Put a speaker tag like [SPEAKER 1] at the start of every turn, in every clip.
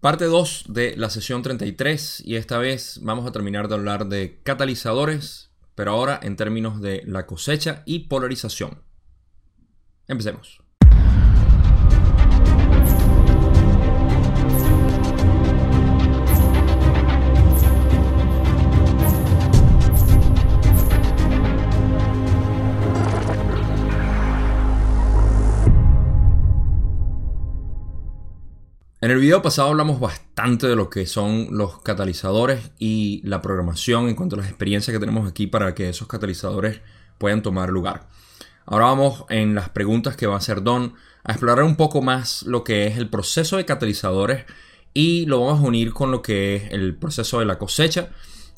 [SPEAKER 1] Parte 2 de la sesión 33 y esta vez vamos a terminar de hablar de catalizadores, pero ahora en términos de la cosecha y polarización. Empecemos. En el video pasado hablamos bastante de lo que son los catalizadores y la programación en cuanto a las experiencias que tenemos aquí para que esos catalizadores puedan tomar lugar. Ahora vamos en las preguntas que va a hacer Don a explorar un poco más lo que es el proceso de catalizadores y lo vamos a unir con lo que es el proceso de la cosecha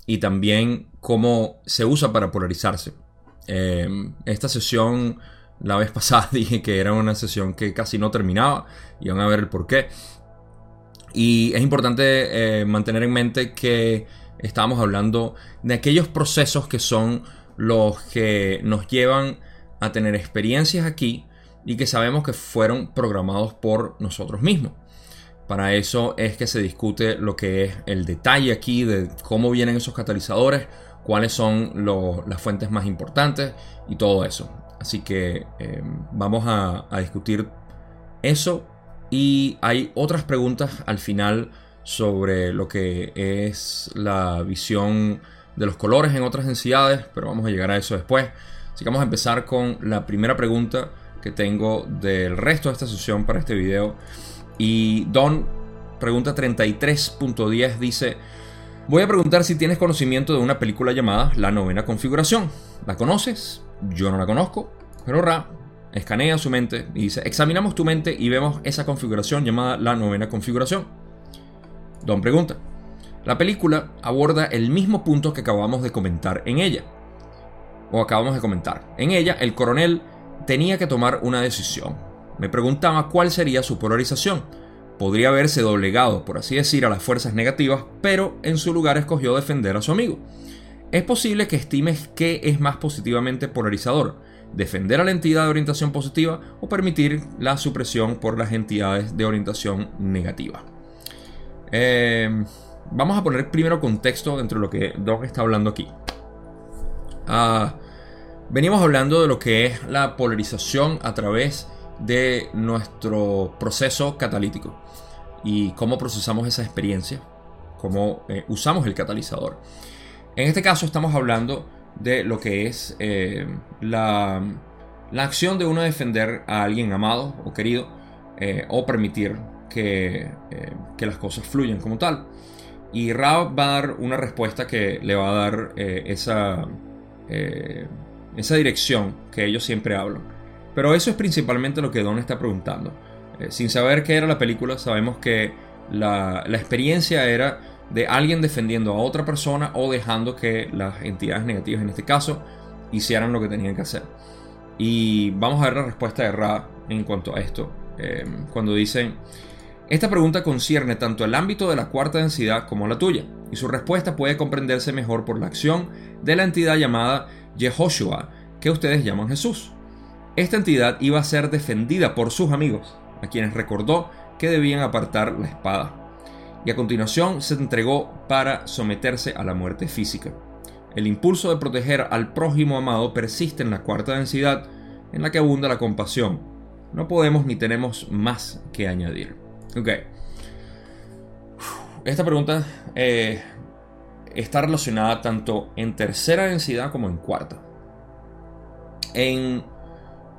[SPEAKER 1] y también cómo se usa para polarizarse. Eh, esta sesión la vez pasada dije que era una sesión que casi no terminaba y van a ver el por qué. Y es importante eh, mantener en mente que estamos hablando de aquellos procesos que son los que nos llevan a tener experiencias aquí y que sabemos que fueron programados por nosotros mismos. Para eso es que se discute lo que es el detalle aquí de cómo vienen esos catalizadores, cuáles son las fuentes más importantes y todo eso. Así que eh, vamos a discutir eso y hay otras preguntas al final sobre lo que es la visión de los colores en otras densidades, pero vamos a llegar a eso después. Así que vamos a empezar con la primera pregunta que tengo del resto de esta sesión para este video. Y Don, pregunta 33.10 dice, voy a preguntar si tienes conocimiento de una película llamada La Novena Configuración. ¿La conoces? Yo no la conozco, pero Ra escanea su mente y dice, examinamos tu mente y vemos esa configuración llamada la novena configuración. Don pregunta, la película aborda el mismo punto que acabamos de comentar en ella. O acabamos de comentar. En ella, el coronel tenía que tomar una decisión. Me preguntaba cuál sería su polarización. Podría haberse doblegado, por así decir, a las fuerzas negativas, pero en su lugar escogió defender a su amigo. Es posible que estimes que es más positivamente polarizador defender a la entidad de orientación positiva o permitir la supresión por las entidades de orientación negativa. Eh, vamos a poner primero contexto dentro de lo que Doc está hablando aquí. Ah, venimos hablando de lo que es la polarización a través de nuestro proceso catalítico y cómo procesamos esa experiencia, cómo eh, usamos el catalizador. En este caso estamos hablando de lo que es eh, la, acción de uno defender a alguien amado o querido eh, o permitir que, eh, que, las cosas fluyan como tal. Y Ra va a dar una respuesta que le va a dar esa, esa dirección que ellos siempre hablan. Pero eso es principalmente lo que Don está preguntando. sin saber qué era la película, sabemos que la, la experiencia era de alguien defendiendo a otra persona o dejando que las entidades negativas, en este caso, hicieran lo que tenían que hacer. Y vamos a ver la respuesta Ra en cuanto a esto. Eh, cuando dicen, esta pregunta concierne tanto el ámbito de la cuarta densidad como la tuya, y su respuesta puede comprenderse mejor por la acción de la entidad llamada Yehoshua, que ustedes llaman Jesús. Esta entidad iba a ser defendida por sus amigos, a quienes recordó que debían apartar la espada y a continuación se entregó para someterse a la muerte física. El impulso de proteger al prójimo amado persiste en la cuarta densidad, en la que abunda la compasión. No podemos ni tenemos más que añadir. Ok. Esta pregunta eh, está relacionada tanto en tercera densidad como en cuarta. En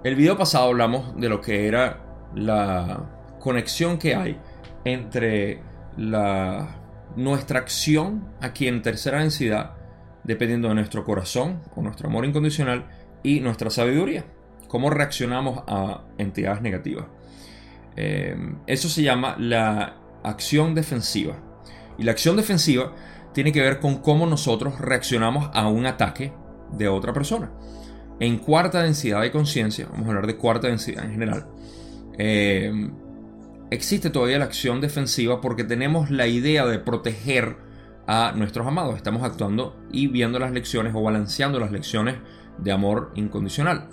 [SPEAKER 1] el video pasado hablamos de lo que era la conexión que hay entre la, nuestra acción aquí en tercera densidad, dependiendo de nuestro corazón o nuestro amor incondicional y nuestra sabiduría. Cómo reaccionamos a entidades negativas. Eh, eso se llama la acción defensiva. Y la acción defensiva tiene que ver con cómo nosotros reaccionamos a un ataque de otra persona. En cuarta densidad de conciencia, vamos a hablar de cuarta densidad en general, eh, existe todavía la acción defensiva porque tenemos la idea de proteger a nuestros amados. Estamos actuando y viendo las lecciones o balanceando las lecciones de amor incondicional.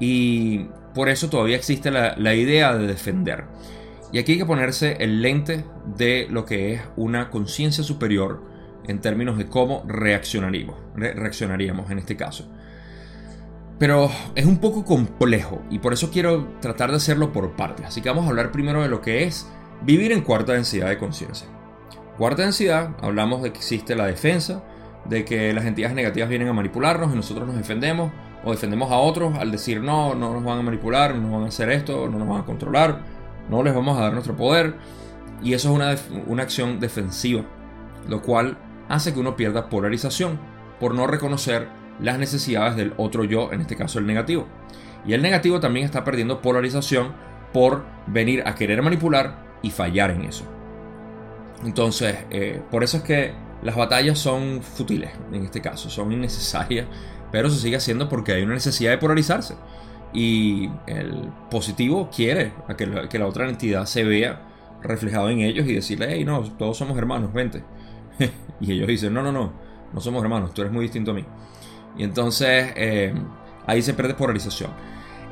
[SPEAKER 1] Y por eso todavía existe la, idea de defender. Y aquí hay que ponerse el lente de lo que es una conciencia superior en términos de cómo reaccionaríamos, reaccionaríamos en este caso. Pero es un poco complejo y por eso quiero tratar de hacerlo por partes. Así que vamos a hablar primero de lo que es vivir en cuarta densidad de conciencia. Cuarta densidad, hablamos de que existe la defensa, de que las entidades negativas vienen a manipularnos y nosotros nos defendemos o defendemos a otros al decir no, no nos van a manipular, no nos van a hacer esto, no nos van a controlar, no les vamos a dar nuestro poder. Y eso es una, una acción defensiva, lo cual hace que uno pierda polarización por no reconocer las necesidades del otro yo, en este caso el negativo. Y el negativo también está perdiendo polarización por venir a querer manipular y fallar en eso. Entonces, eh, por eso es que las batallas son futiles en este caso, son innecesarias, pero se sigue haciendo porque hay una necesidad de polarizarse. Y el positivo quiere que la, que la otra entidad se vea reflejado en ellos y decirle, hey, no, todos somos hermanos, vente. y ellos dicen, no, no, no, no somos hermanos, tú eres muy distinto a mí. Y entonces eh, ahí se pierde polarización.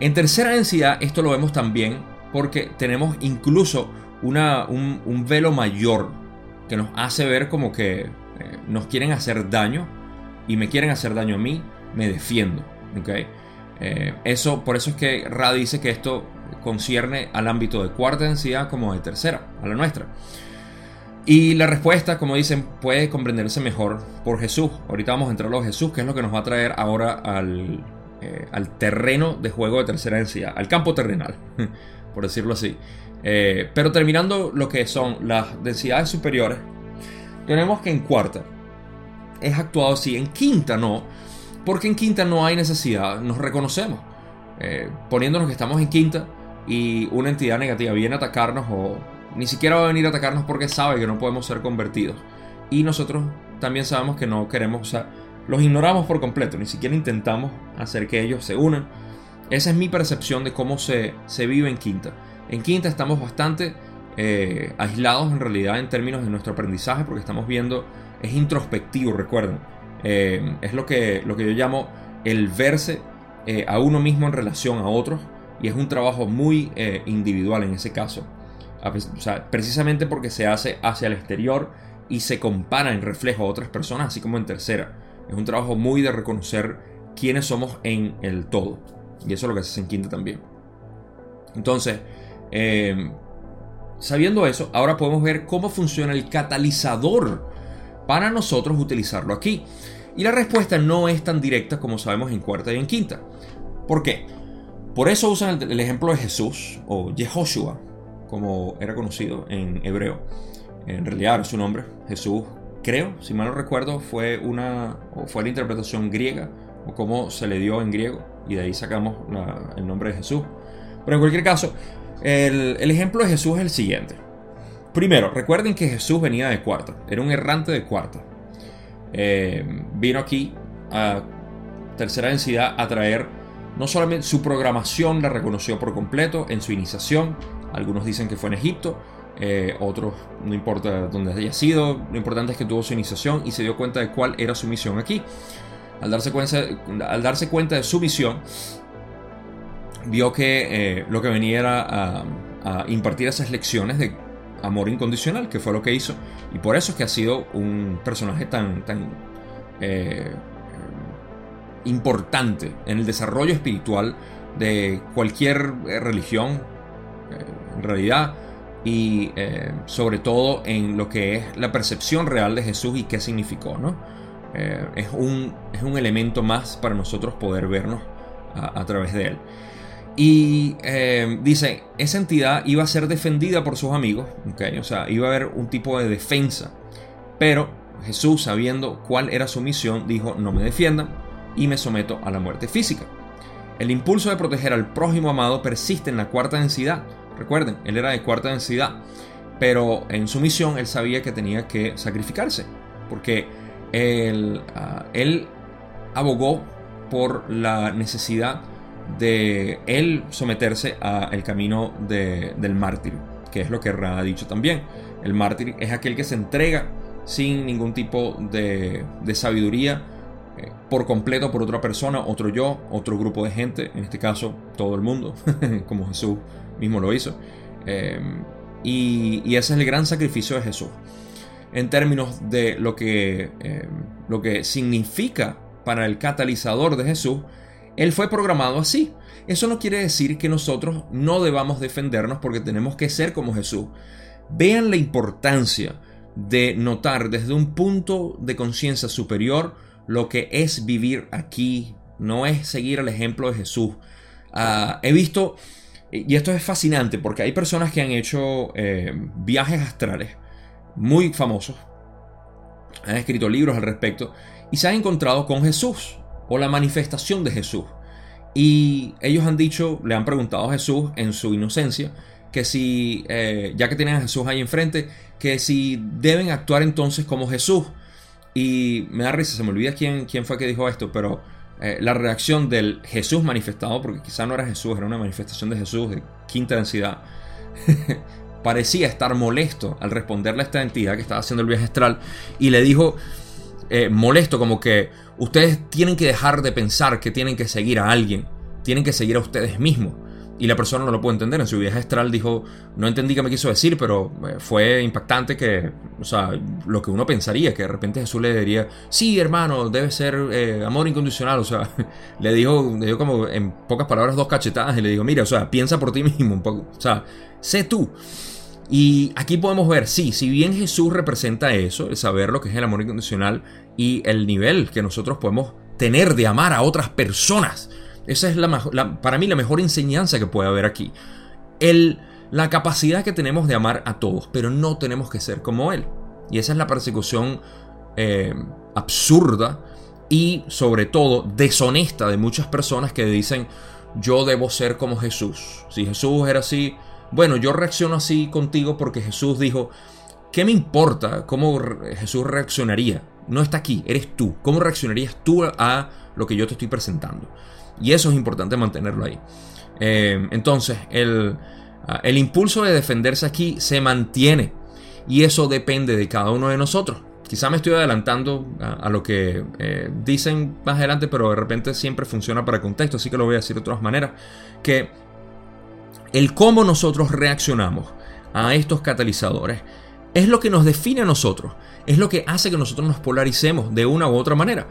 [SPEAKER 1] En tercera densidad esto lo vemos también porque tenemos incluso una, un, velo mayor que nos hace ver como que eh, nos quieren hacer daño y me quieren hacer daño a mí, me defiendo. ¿okay? Eh, eso, por eso es que Ra dice que esto concierne al ámbito de cuarta densidad como de tercera, a la nuestra. Y la respuesta, como dicen, puede comprenderse mejor por Jesús. Ahorita vamos a entrar a Jesús, que es lo que nos va a traer ahora al, eh, al terreno de juego de tercera densidad, al campo terrenal, por decirlo así. Eh, pero terminando lo que son las densidades superiores, tenemos que en cuarta es actuado así, en quinta no, porque en quinta no hay necesidad, nos reconocemos. Eh, poniéndonos que estamos en quinta y una entidad negativa viene a atacarnos o ni siquiera va a venir a atacarnos porque sabe que no podemos ser convertidos. Y nosotros también sabemos que no queremos, o sea, los ignoramos por completo, ni siquiera intentamos hacer que ellos se unan. Esa es mi percepción de cómo se, se vive en Quinta. En Quinta estamos bastante eh, aislados en realidad en términos de nuestro aprendizaje porque estamos viendo, es introspectivo, recuerden. Eh, es lo que, lo que yo llamo el verse eh, a uno mismo en relación a otros y es un trabajo muy individual en ese caso precisamente porque se hace hacia el exterior y se compara en reflejo a otras personas, así como en tercera. Es un trabajo muy de reconocer quiénes somos en el todo. Y eso es lo que se hace en quinta también. Entonces, em, sabiendo eso, ahora podemos ver cómo funciona el catalizador para nosotros utilizarlo aquí. Y la respuesta no es tan directa como sabemos en cuarta y en quinta. ¿Por qué? Por eso usan el, ejemplo de Jesús o Yehoshua, como era conocido en hebreo. En realidad era su nombre, Jesús, creo, si mal no recuerdo, fue una o fue la interpretación griega o cómo se le dio en griego y de ahí sacamos el nombre de Jesús. Pero en cualquier caso, el, ejemplo de Jesús es el siguiente. Primero, recuerden que Jesús venía de cuarta, era un errante de cuarta. Eh, vino aquí a tercera densidad a traer no solamente su programación la reconoció por completo en su iniciación, algunos dicen que fue en Egipto, eh, otros no importa dónde haya sido, lo importante es que tuvo su iniciación y se dio cuenta de cuál era su misión aquí. Al darse cuenta, al darse cuenta de su misión, vio que eh, lo que venía era impartir esas lecciones de amor incondicional, que fue lo que hizo, y por eso es que ha sido un personaje tan, tan eh, importante en el desarrollo espiritual de cualquier religión, en realidad y eh, sobre todo en lo que es la percepción real de Jesús y qué significó, ¿no? Eh, es, un, es un elemento más para nosotros poder vernos a, través de él. Y eh, dice, esa entidad iba a ser defendida por sus amigos, ¿okay? o sea, iba a haber un tipo de defensa, pero Jesús, sabiendo cuál era su misión, dijo, no me defiendan y me someto a la muerte física. El impulso de proteger al prójimo amado persiste en la cuarta densidad. Recuerden, él era de cuarta densidad, pero en su misión él sabía que tenía que sacrificarse, porque él, ah, él abogó por la necesidad de él someterse al camino del mártir, que es lo que Ra ha dicho también. El mártir es aquel que se entrega sin ningún tipo de, de sabiduría eh, por completo por otra persona, otro yo, otro grupo de gente, en este caso todo el mundo, como Jesús mismo lo hizo. Eh, Y, ese es el gran sacrificio de Jesús. En términos de lo que, eh, lo que significa para el catalizador de Jesús, Él fue programado así. Eso no quiere decir que nosotros no debamos defendernos porque tenemos que ser como Jesús. Vean la importancia de notar desde un punto de conciencia superior lo que es vivir aquí, no es seguir el ejemplo de Jesús. Ah, he visto, y esto es fascinante, porque hay personas que han hecho eh, viajes astrales muy famosos, han escrito libros al respecto, y se han encontrado con Jesús, o la manifestación de Jesús. Y ellos han dicho, le han preguntado a Jesús en su inocencia, que si, eh, ya que tienen a Jesús ahí enfrente, que si deben actuar entonces como Jesús. Y me da risa, se me olvida quién, quién fue que dijo esto, pero eh, la reacción del Jesús manifestado, porque quizá no era Jesús, era una manifestación de Jesús de quinta densidad, parecía estar molesto al responderle a esta entidad que estaba haciendo el viaje astral y le dijo, eh, molesto, como que ustedes tienen que dejar de pensar que tienen que seguir a alguien, tienen que seguir a ustedes mismos. Y la persona no lo puede entender. En su viaje astral dijo, no entendí qué me quiso decir, pero eh, fue impactante que, o sea, lo que uno pensaría, que de repente Jesús le diría, sí, hermano, debe ser eh, amor incondicional. O sea, le dijo, le dio como en pocas palabras dos cachetadas y le dijo, mira, o sea, piensa por ti mismo un poco. O sea, sé tú. Y aquí podemos ver, sí, si bien Jesús representa eso, el saber lo que es el amor incondicional y el nivel que nosotros podemos tener de amar a otras personas esa es la, para mí la mejor enseñanza que puede haber aquí. El, la capacidad que tenemos de amar a todos, pero no tenemos que ser como Él. Y esa es la persecución eh, absurda y sobre todo deshonesta de muchas personas que dicen yo debo ser como Jesús. Si Jesús era así, bueno, yo reacciono así contigo porque Jesús dijo, ¿qué me importa cómo Jesús reaccionaría? No está aquí, eres tú. ¿Cómo reaccionarías tú a lo que yo te estoy presentando? Y eso es importante mantenerlo ahí. Eh, entonces, el, ah, el impulso de defenderse aquí se mantiene. Y eso depende de cada uno de nosotros. Quizá me estoy adelantando a, lo que eh, dicen más adelante, pero de repente siempre funciona para contexto, así que lo voy a decir de otras maneras. Que el cómo nosotros reaccionamos a estos catalizadores es lo que nos define a nosotros, es lo que hace que nosotros nos polaricemos de una u otra manera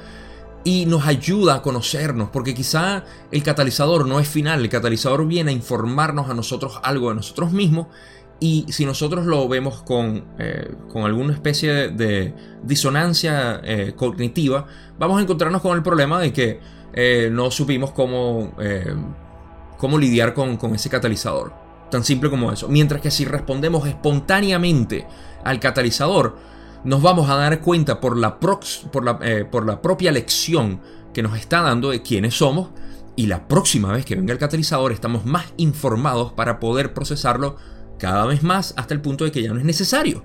[SPEAKER 1] y nos ayuda a conocernos, porque quizá el catalizador no es final, el catalizador viene a informarnos a nosotros algo de nosotros mismos y si nosotros lo vemos con, eh, con alguna especie de, disonancia eh, cognitiva, vamos a encontrarnos con el problema de que eh, no supimos cómo, cómo lidiar con, con ese catalizador. Tan simple como eso. Mientras que si respondemos espontáneamente al catalizador, nos vamos a dar cuenta por la, por eh, por la propia lección que nos está dando de quiénes somos y la próxima vez que venga el catalizador estamos más informados para poder procesarlo cada vez más hasta el punto de que ya no es necesario.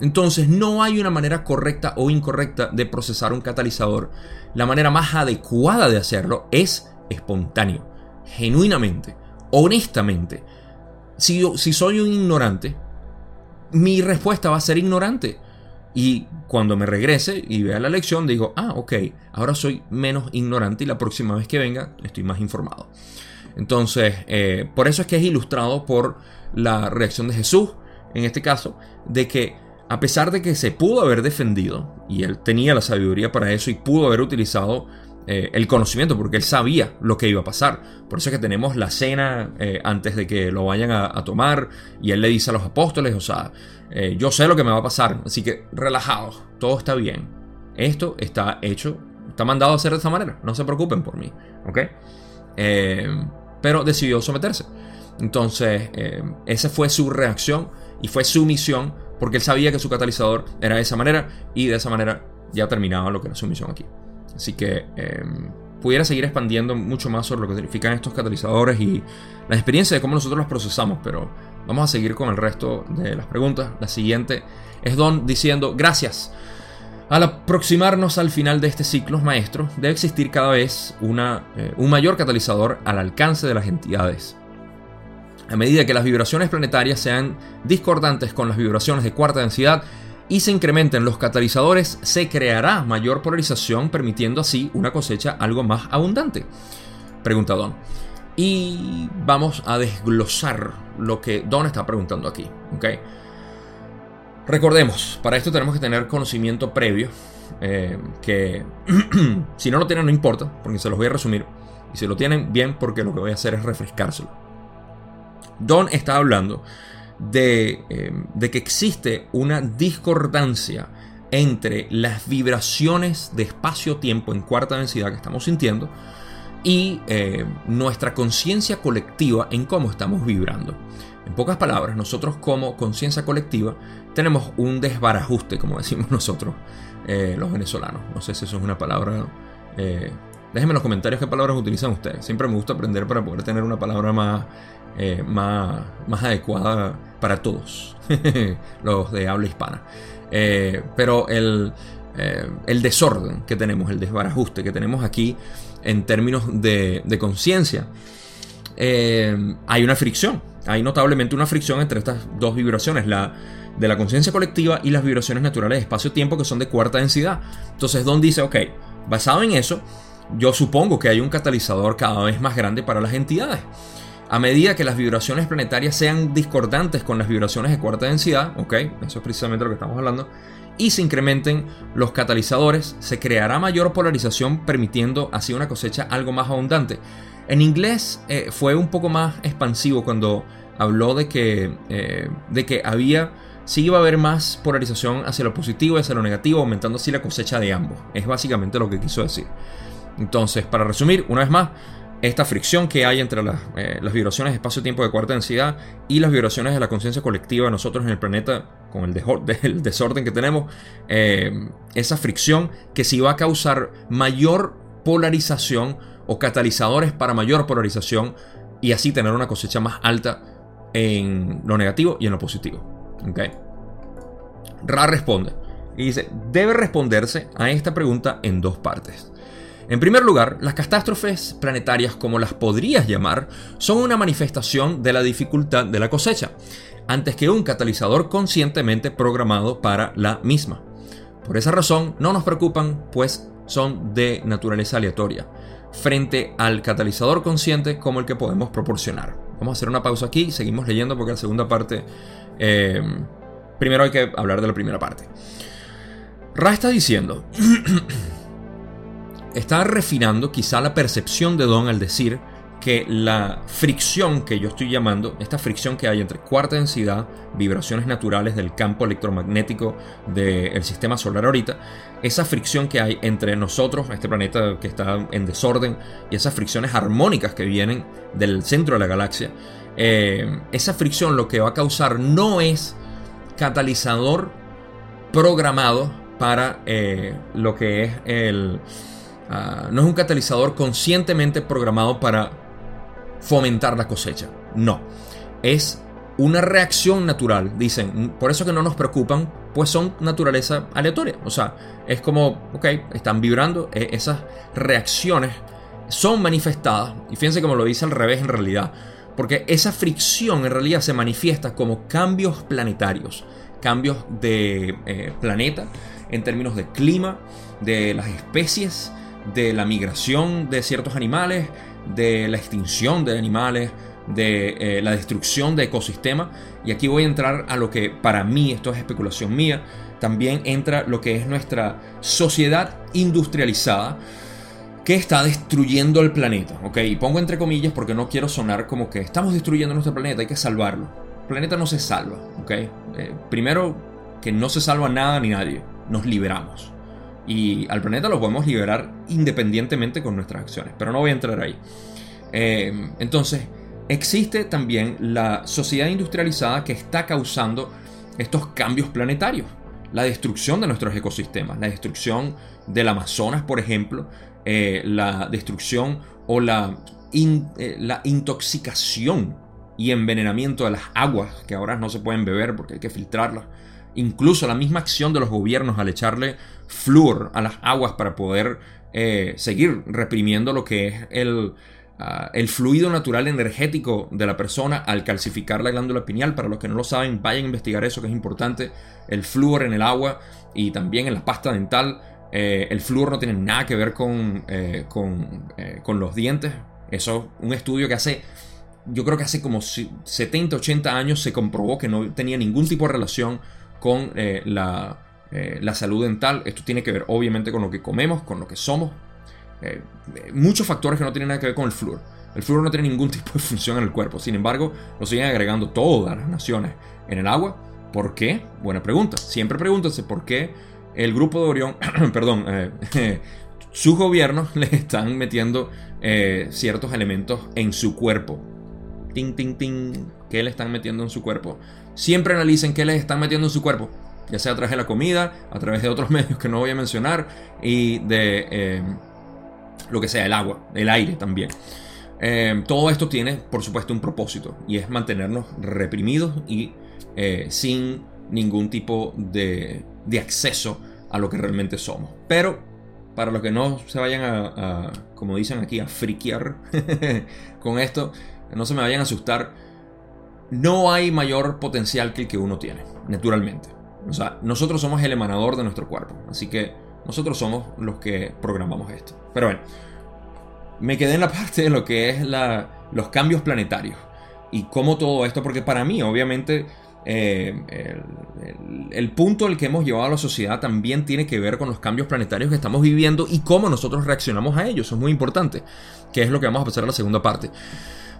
[SPEAKER 1] Entonces no hay una manera correcta o incorrecta de procesar un catalizador. La manera más adecuada de hacerlo es espontáneo, genuinamente, honestamente. Si, si soy un ignorante, mi respuesta va a ser ignorante. Y cuando me regrese y vea la lección, digo, ah, ok, ahora soy menos ignorante y la próxima vez que venga estoy más informado. Entonces, eh, por eso es que es ilustrado por la reacción de Jesús, en este caso, de que a pesar de que se pudo haber defendido, y él tenía la sabiduría para eso y pudo haber utilizado eh, el conocimiento, porque él sabía lo que iba a pasar. Por eso es que tenemos la cena eh, antes de que lo vayan a, tomar, y él le dice a los apóstoles, o sea, eh, yo sé lo que me va a pasar, así que relajados, todo está bien. Esto está hecho, está mandado a hacer de esta manera, no se preocupen por mí, ¿ok? pero decidió someterse. Entonces, esa fue su reacción y fue su misión, porque él sabía que su catalizador era de esa manera, y de esa manera ya terminaba lo que era su misión aquí. Así que em, pudiera seguir expandiendo mucho más sobre lo que significan estos catalizadores y la experiencia de cómo nosotros los procesamos, pero vamos a seguir con el resto de las preguntas. La siguiente es Don diciendo, gracias. Al aproximarnos al final de este ciclo, maestro, debe existir cada vez una, eh, un mayor catalizador al alcance de las entidades. A medida que las vibraciones planetarias sean discordantes con las vibraciones de cuarta densidad, y se incrementen los catalizadores, se creará mayor polarización, permitiendo así una cosecha algo más abundante. Pregunta Don. y vamos a desglosar lo que Don está preguntando aquí. Recordemos, para esto tenemos que tener conocimiento previo, eh, que si no lo tienen no importa, porque se los voy a resumir. Y si lo tienen, bien, porque lo que voy a hacer es refrescárselo. Don está hablando de, eh, de que existe una discordancia entre las vibraciones de espacio-tiempo en cuarta densidad que estamos sintiendo y eh, nuestra conciencia colectiva en cómo estamos vibrando. En pocas palabras, nosotros como conciencia colectiva tenemos un desbarajuste, como decimos nosotros eh, los venezolanos. No sé si eso es una palabra... Eh, déjenme en los comentarios qué palabras utilizan ustedes. Siempre me gusta aprender para poder tener una palabra más, más, más adecuada para todos, los de habla hispana. pero el, el desorden que tenemos, el desbarajuste que tenemos aquí, en términos de, conciencia. Eh, hay una fricción, hay notablemente una fricción entre estas dos vibraciones, la de la conciencia colectiva y las vibraciones naturales de espacio-tiempo que son de cuarta densidad. Entonces Don dice, ok, basado en eso, yo supongo que hay un catalizador cada vez más grande para las entidades. A medida que las vibraciones planetarias sean discordantes con las vibraciones de cuarta densidad, ok, eso es precisamente lo que estamos hablando, y se incrementen los catalizadores, se creará mayor polarización permitiendo así una cosecha algo más abundante. En inglés eh, fue un poco más expansivo cuando habló de que, eh, de que había, sí iba a haber más polarización hacia lo positivo y hacia lo negativo, aumentando así la cosecha de ambos. Es básicamente lo que quiso decir. Entonces, para resumir, una vez más, esta fricción que hay entre eh, las, vibraciones de espacio-tiempo de cuarta densidad y las vibraciones de la conciencia colectiva de nosotros en el planeta, con el, desorden que tenemos, eh, esa fricción que sí va a causar mayor polarización o catalizadores para mayor polarización y así tener una cosecha más alta en lo negativo y en lo positivo. ¿Okay? Ra responde y dice, debe responderse a esta pregunta en dos partes. En primer lugar, las catástrofes planetarias, como las podrías llamar, son una manifestación de la dificultad de la cosecha, antes que un catalizador conscientemente programado para la misma. Por esa razón, no nos preocupan, pues son de naturaleza aleatoria, frente al catalizador consciente como el que podemos proporcionar. Vamos a hacer una pausa aquí, seguimos leyendo porque la segunda parte... Eh, primero hay que hablar de la primera parte. Ra está diciendo... está refinando quizá la percepción de Don al decir que la fricción que yo estoy llamando, esta fricción que hay entre cuarta densidad, vibraciones naturales del campo electromagnético del sistema solar ahorita, esa fricción que hay entre nosotros, este planeta que está en desorden, y esas fricciones armónicas que vienen del centro de la galaxia, eh, esa fricción lo que va a causar no es catalizador programado para eh, lo que es el Ah, no es un catalizador conscientemente programado para fomentar la cosecha. No. Es una reacción natural. Dicen, por eso que no nos preocupan, pues son naturaleza aleatoria. O sea, es como, ok, están vibrando, e, esas reacciones son manifestadas. Y fíjense cómo lo dice al revés en realidad. Porque esa fricción en realidad se manifiesta como cambios planetarios. Cambios de eh, planeta en términos de clima, de las especies, de la migración de ciertos animales, de la extinción de animales, de eh, la destrucción de ecosistemas. Y aquí voy a entrar a lo que para mí, esto es especulación mía, también entra lo que es nuestra sociedad industrializada que está destruyendo el planeta. ¿ok? Y pongo entre comillas porque no quiero sonar como que estamos destruyendo nuestro planeta, hay que salvarlo. El planeta no se salva. ¿ok? Eh, primero, que no se salva nada ni nadie, nos liberamos. Y al planeta lo podemos liberar independientemente con nuestras acciones. Pero no voy a entrar ahí. Eh, entonces, existe también la sociedad industrializada que está causando estos cambios planetarios. La destrucción de nuestros ecosistemas, la destrucción del Amazonas, por ejemplo, eh, la destrucción o la, eh, la intoxicación y envenenamiento de las aguas que ahora no se pueden beber porque hay que filtrarlas incluso la misma acción de los gobiernos al echarle flúor a las aguas para poder eh, seguir reprimiendo lo que es el, ah, el fluido natural energético de la persona al calcificar la glándula pineal. Para los que no lo saben, vayan a investigar eso que es importante. El flúor en el agua y también en la pasta dental. Eh, el flúor no tiene nada que ver con, eh, con, con los dientes. Eso, un estudio que hace, yo creo que hace como 70, 80 años se comprobó que no tenía ningún tipo de relación con eh, la, eh, la, salud dental. Esto tiene que ver obviamente con lo que comemos, con lo que somos. Eh, muchos factores que no tienen nada que ver con el flúor. El flúor no tiene ningún tipo de función en el cuerpo. Sin embargo, lo siguen agregando todas las naciones en el agua. ¿Por qué? Buena pregunta. Siempre pregúntense por qué el grupo de Orión, perdón, sus gobiernos le están metiendo ciertos elementos en su cuerpo. Ting, ting, ting. ¿Qué le están metiendo en su cuerpo? Siempre analicen qué les están metiendo en su cuerpo, ya sea a través de la comida, a través de otros medios que no voy a mencionar y de eh, lo que sea, el agua, el aire también. Eh, todo esto tiene, por supuesto, un propósito y es mantenernos reprimidos y eh, sin ningún tipo de, acceso a lo que realmente somos. Pero para los que no se vayan a, como dicen aquí, a friquear con esto, no se me vayan a asustar no hay mayor potencial que el que uno tiene, naturalmente. O sea, nosotros somos el emanador de nuestro cuerpo, así que nosotros somos los que programamos esto. Pero bueno, me quedé en la parte de lo que es los cambios planetarios y cómo todo esto, porque para mí, obviamente, eh, el, el, punto al que hemos llevado a la sociedad también tiene que ver con los cambios planetarios que estamos viviendo y cómo nosotros reaccionamos a ellos. Eso es muy importante, que es lo que vamos a pasar a la segunda parte.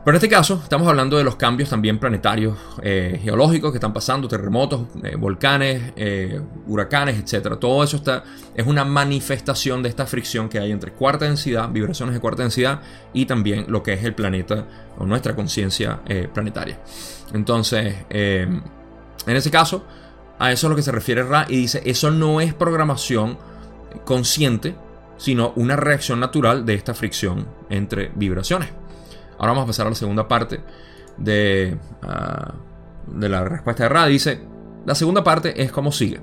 [SPEAKER 1] Pero en este caso estamos hablando de los cambios también planetarios, eh, geológicos que están pasando, terremotos, eh, volcanes, eh, huracanes, etc. Todo eso está, es una manifestación de esta fricción que hay entre cuarta densidad, vibraciones de cuarta densidad y también lo que es el planeta o nuestra conciencia planetaria. Entonces, en ese caso, a eso es lo que se refiere Ra y dice, eso no es programación consciente, sino una reacción natural de esta fricción entre vibraciones. Ahora vamos a pasar a la segunda parte de, ah, de la respuesta de Ra. Dice, la segunda parte es como sigue.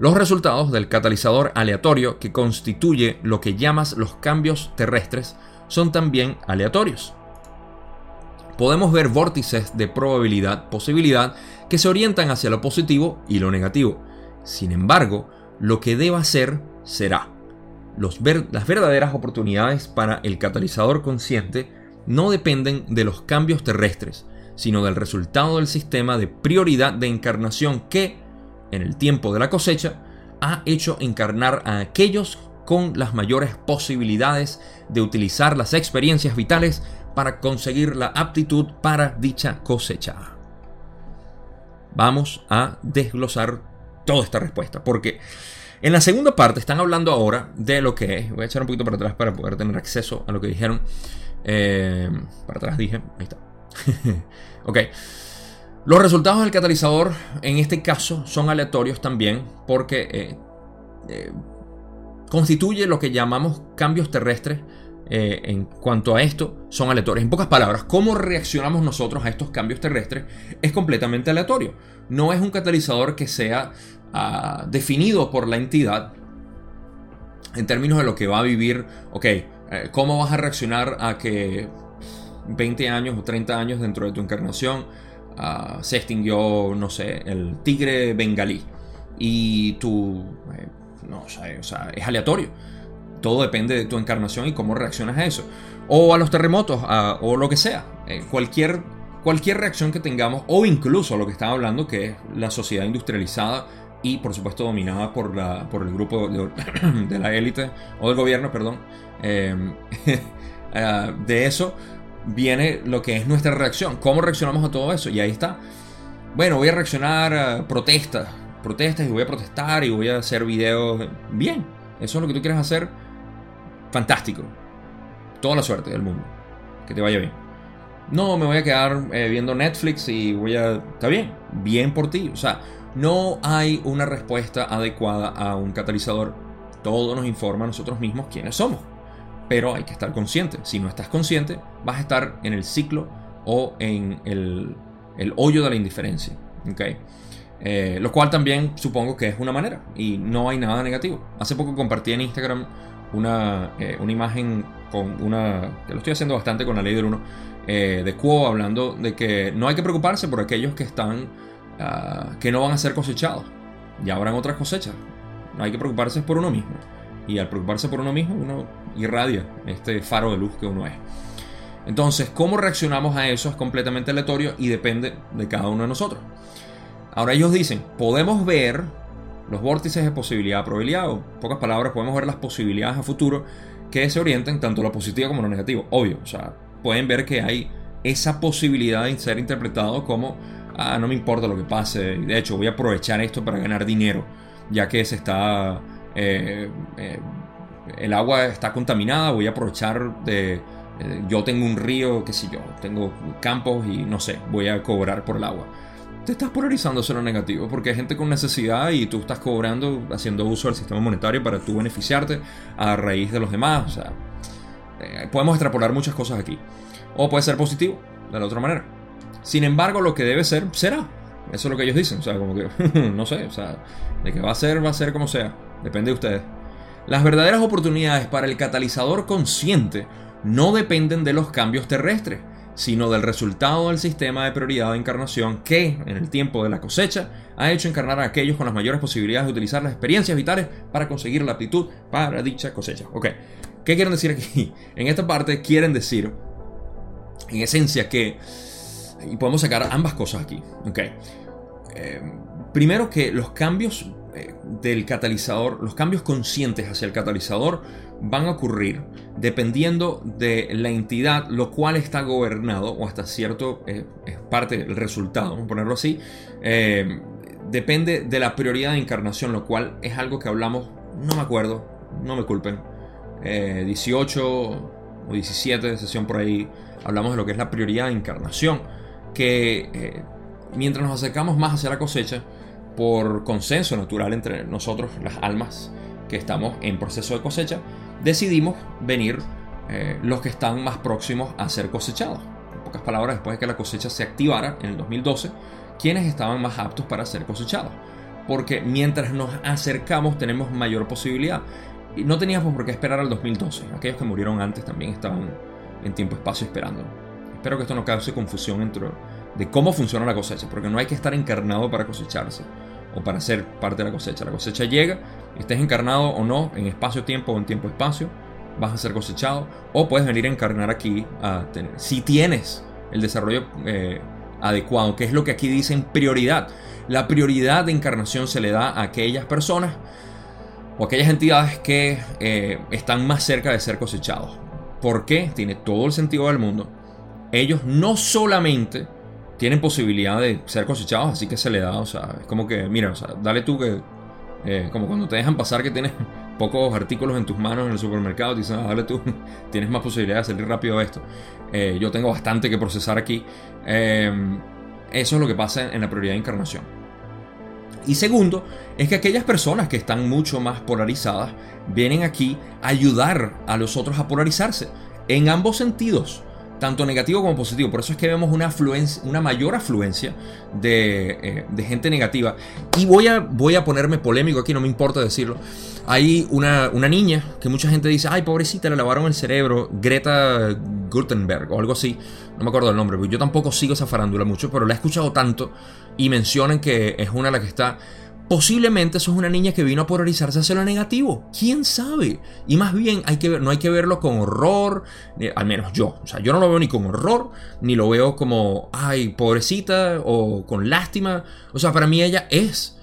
[SPEAKER 1] Los resultados del catalizador aleatorio que constituye lo que llamas los cambios terrestres son también aleatorios. Podemos ver vórtices de probabilidad, posibilidad, que se orientan hacia lo positivo y lo negativo. Sin embargo, lo que deba ser, será. las verdaderas oportunidades para el catalizador consciente no dependen de los cambios terrestres, sino del resultado del sistema de prioridad de encarnación que, en el tiempo de la cosecha, ha hecho encarnar a aquellos con las mayores posibilidades de utilizar las experiencias vitales para conseguir la aptitud para dicha cosecha. Vamos a desglosar toda esta respuesta, porque en la segunda parte están hablando ahora de lo que es, voy a echar un poquito para atrás para poder tener acceso a lo que dijeron, eh, para atrás dije, ahí está. ok. Los resultados del catalizador en este caso son aleatorios también porque eh, eh, constituye lo que llamamos cambios terrestres en cuanto a esto son aleatorios. En pocas palabras, cómo reaccionamos nosotros a estos cambios terrestres es completamente aleatorio. No es un catalizador que sea ah, definido por la entidad en términos de lo que va a vivir, ok, eh, ¿Cómo vas a reaccionar a que 20 años o 30 años dentro de tu encarnación ah, se extinguió, no sé, el tigre bengalí? Y tú, eh, no sé, o sea, es aleatorio. Todo depende de tu encarnación y cómo reaccionas a eso. O a los terremotos, o lo que sea. Eh, cualquier, cualquier reacción que tengamos, o incluso lo que estaba hablando, que es la sociedad industrializada y por supuesto dominada por, la, por el grupo de, la élite, o del gobierno, perdón, Em, eh, de eso viene lo que es nuestra reacción. ¿Cómo reaccionamos a todo eso? Y ahí está. Bueno, voy a reaccionar a protestas. Protestas y voy a protestar y voy a hacer videos. Bien, eso es lo que tú quieres hacer. Fantástico. Toda la suerte del mundo. Que te vaya bien. No, me voy a quedar eh, viendo Netflix y voy a... Está bien, bien por ti. O sea, no hay una respuesta adecuada a un catalizador. Todo nos informa a nosotros mismos quiénes somos pero hay que estar consciente. Si no estás consciente, vas a estar en el ciclo o en el, hoyo de la indiferencia. Eh, lo cual también supongo que es una manera y no hay nada negativo. Hace poco compartí en Instagram una, eh, una imagen con una. que lo estoy haciendo bastante con la ley del 1, eh, de Quo hablando de que no hay que preocuparse por aquellos que están. Ah, que no van a ser cosechados. Ya habrán otras cosechas. No hay que preocuparse por uno mismo. Y al preocuparse por uno mismo, uno irradia este faro de luz que uno es. Entonces, cómo reaccionamos a eso es completamente aleatorio y depende de cada uno de nosotros. Ahora ellos dicen, podemos ver los vórtices de posibilidad, probabilidad, o en pocas palabras, podemos ver las posibilidades a futuro que se orienten tanto lo positivo como lo negativo. Obvio, o sea, pueden ver que hay esa posibilidad de ser interpretado como, ah, no me importa lo que pase, de hecho voy a aprovechar esto para ganar dinero, ya que se está, eh, eh, el agua está contaminada, voy a aprovechar de, eh, yo tengo un río, qué sé yo, tengo campos y no sé, voy a cobrar por el agua te estás polarizando hacia lo negativo, porque hay gente con necesidad y tú estás cobrando, haciendo uso del sistema monetario para tú beneficiarte a raíz de los demás. O sea, podemos extrapolar muchas cosas aquí. O puede ser positivo, de la otra manera. Sin embargo, lo que debe ser, será. Eso es lo que ellos dicen. O sea, como que, no sé, o sea, de que va a ser, va a ser como sea. Depende de ustedes. Las verdaderas oportunidades para el catalizador consciente no dependen de los cambios terrestres sino del resultado del sistema de prioridad de encarnación que, en el tiempo de la cosecha, ha hecho encarnar a aquellos con las mayores posibilidades de utilizar las experiencias vitales para conseguir la aptitud para dicha cosecha. Ok, ¿qué quieren decir aquí? En esta parte quieren decir, en esencia, que, y podemos sacar ambas cosas aquí. Eh, primero que los cambios eh, del catalizador, los cambios conscientes hacia el catalizador, van a ocurrir dependiendo de la entidad, lo cual está gobernado, o hasta cierto, eh, es parte del resultado, vamos a ponerlo así, depende de la prioridad de encarnación, lo cual es algo que hablamos, no me acuerdo, no me culpen, 18 eh, o 17 de sesión por ahí, hablamos de lo que es la prioridad de encarnación, que mientras nos acercamos más hacia la cosecha, por consenso natural entre nosotros, las almas que estamos en proceso de cosecha, decidimos venir eh, los que están más próximos a ser cosechados. En pocas palabras, después de que la cosecha se activara en el 2012, quienes estaban más aptos para ser cosechados. Porque mientras nos acercamos tenemos mayor posibilidad. Y no teníamos por qué esperar al 2012. Aquellos que murieron antes también estaban en tiempo-espacio esperando. Espero que esto no cause confusión entre de cómo funciona la cosecha, porque no hay que estar encarnado para cosecharse o para ser parte de la cosecha. La cosecha llega, estés encarnado o no, en espacio-tiempo o en tiempo-espacio, vas a ser cosechado o puedes venir a encarnar aquí a tener. Si tienes el desarrollo eh, adecuado, que es lo que aquí dicen prioridad. La prioridad de encarnación se le da a aquellas personas o aquellas entidades que eh, están más cerca de ser cosechados. ¿Por qué? Tiene todo el sentido del mundo. Ellos no solamente tienen posibilidad de ser cosechados, así que se le da, o sea, es como que, mira, o sea, dale tú que, eh, como cuando te dejan pasar que tienes pocos artículos en tus manos en el supermercado, te dicen, ah, dale tú, tienes más posibilidad de salir rápido de esto. Eh, yo tengo bastante que procesar aquí. Eh, eso es lo que pasa en la prioridad de encarnación. Y segundo, es que aquellas personas que están mucho más polarizadas vienen aquí a ayudar a los otros a polarizarse en ambos sentidos tanto negativo como positivo. Por eso es que vemos una, una mayor afluencia eh, de, gente negativa. Y voy a, voy a ponerme polémico aquí, no me importa decirlo. Hay una, una, niña que mucha gente dice, ay, pobrecita, le lavaron el cerebro, Greta Gutenberg o algo así. No me acuerdo el nombre, porque yo tampoco sigo esa farándula mucho, pero la he escuchado tanto y mencionan que es una de las que está Posiblemente eso es una niña que vino a polarizarse hacia lo negativo. ¿Quién sabe? Y más bien hay que no hay que verlo con horror, al menos yo. O sea, yo no lo veo ni con horror, ni lo veo como, ay, pobrecita, o con lástima. O sea, para mí ella es.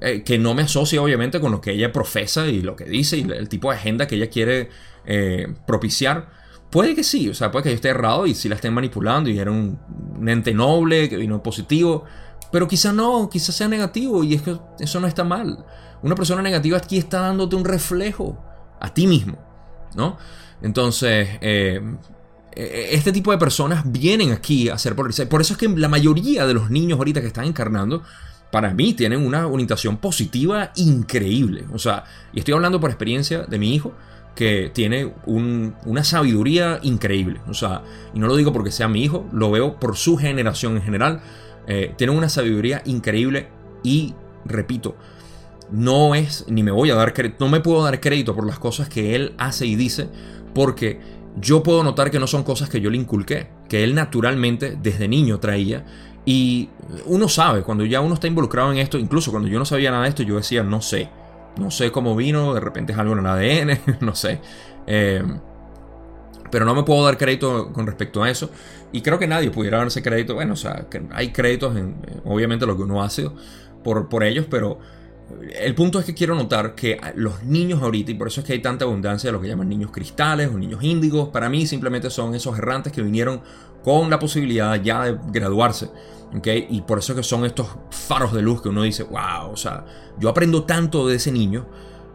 [SPEAKER 1] Eh, que no me asocia obviamente con lo que ella profesa y lo que dice y el tipo de agenda que ella quiere eh, propiciar. Puede que sí, o sea, puede que yo esté errado y si la estén manipulando y era un ente noble que vino positivo. Pero quizá no, quizá sea negativo y es eso no está mal. Una persona negativa aquí está dándote un reflejo a ti mismo, ¿no? Entonces, eh, eh, este tipo de personas vienen aquí a ser polarizadas. Por eso es que la mayoría de los niños ahorita que están encarnando, para mí tienen una orientación positiva increíble. O sea, y estoy hablando por experiencia de mi hijo, que tiene una sabiduría increíble. O sea, y no lo digo porque sea mi hijo, lo veo por su generación en general. Eh, tiene una sabiduría increíble y, repito, no es, ni me voy a dar no me puedo dar crédito por las cosas que él hace y dice, porque yo puedo notar que no son cosas que yo le inculqué, que él naturalmente desde niño traía. Y uno sabe, cuando ya uno está involucrado en esto, incluso cuando yo no sabía nada de esto, yo decía, no sé, no sé cómo vino, de repente es algo en el ADN, no sé. Eh, Pero no me puedo dar crédito con respecto a eso. Y creo que nadie pudiera darse crédito. Bueno, o sea, hay créditos en, obviamente, lo que uno hace por, por ellos, pero el punto es que quiero notar que los niños ahorita, y por eso es que hay tanta abundancia de lo que llaman niños cristales o niños índigos, para mí simplemente son esos errantes que vinieron con la posibilidad ya de graduarse. ¿okay? Y por eso que son estos faros de luz que uno dice, wow, o sea, yo aprendo tanto de ese niño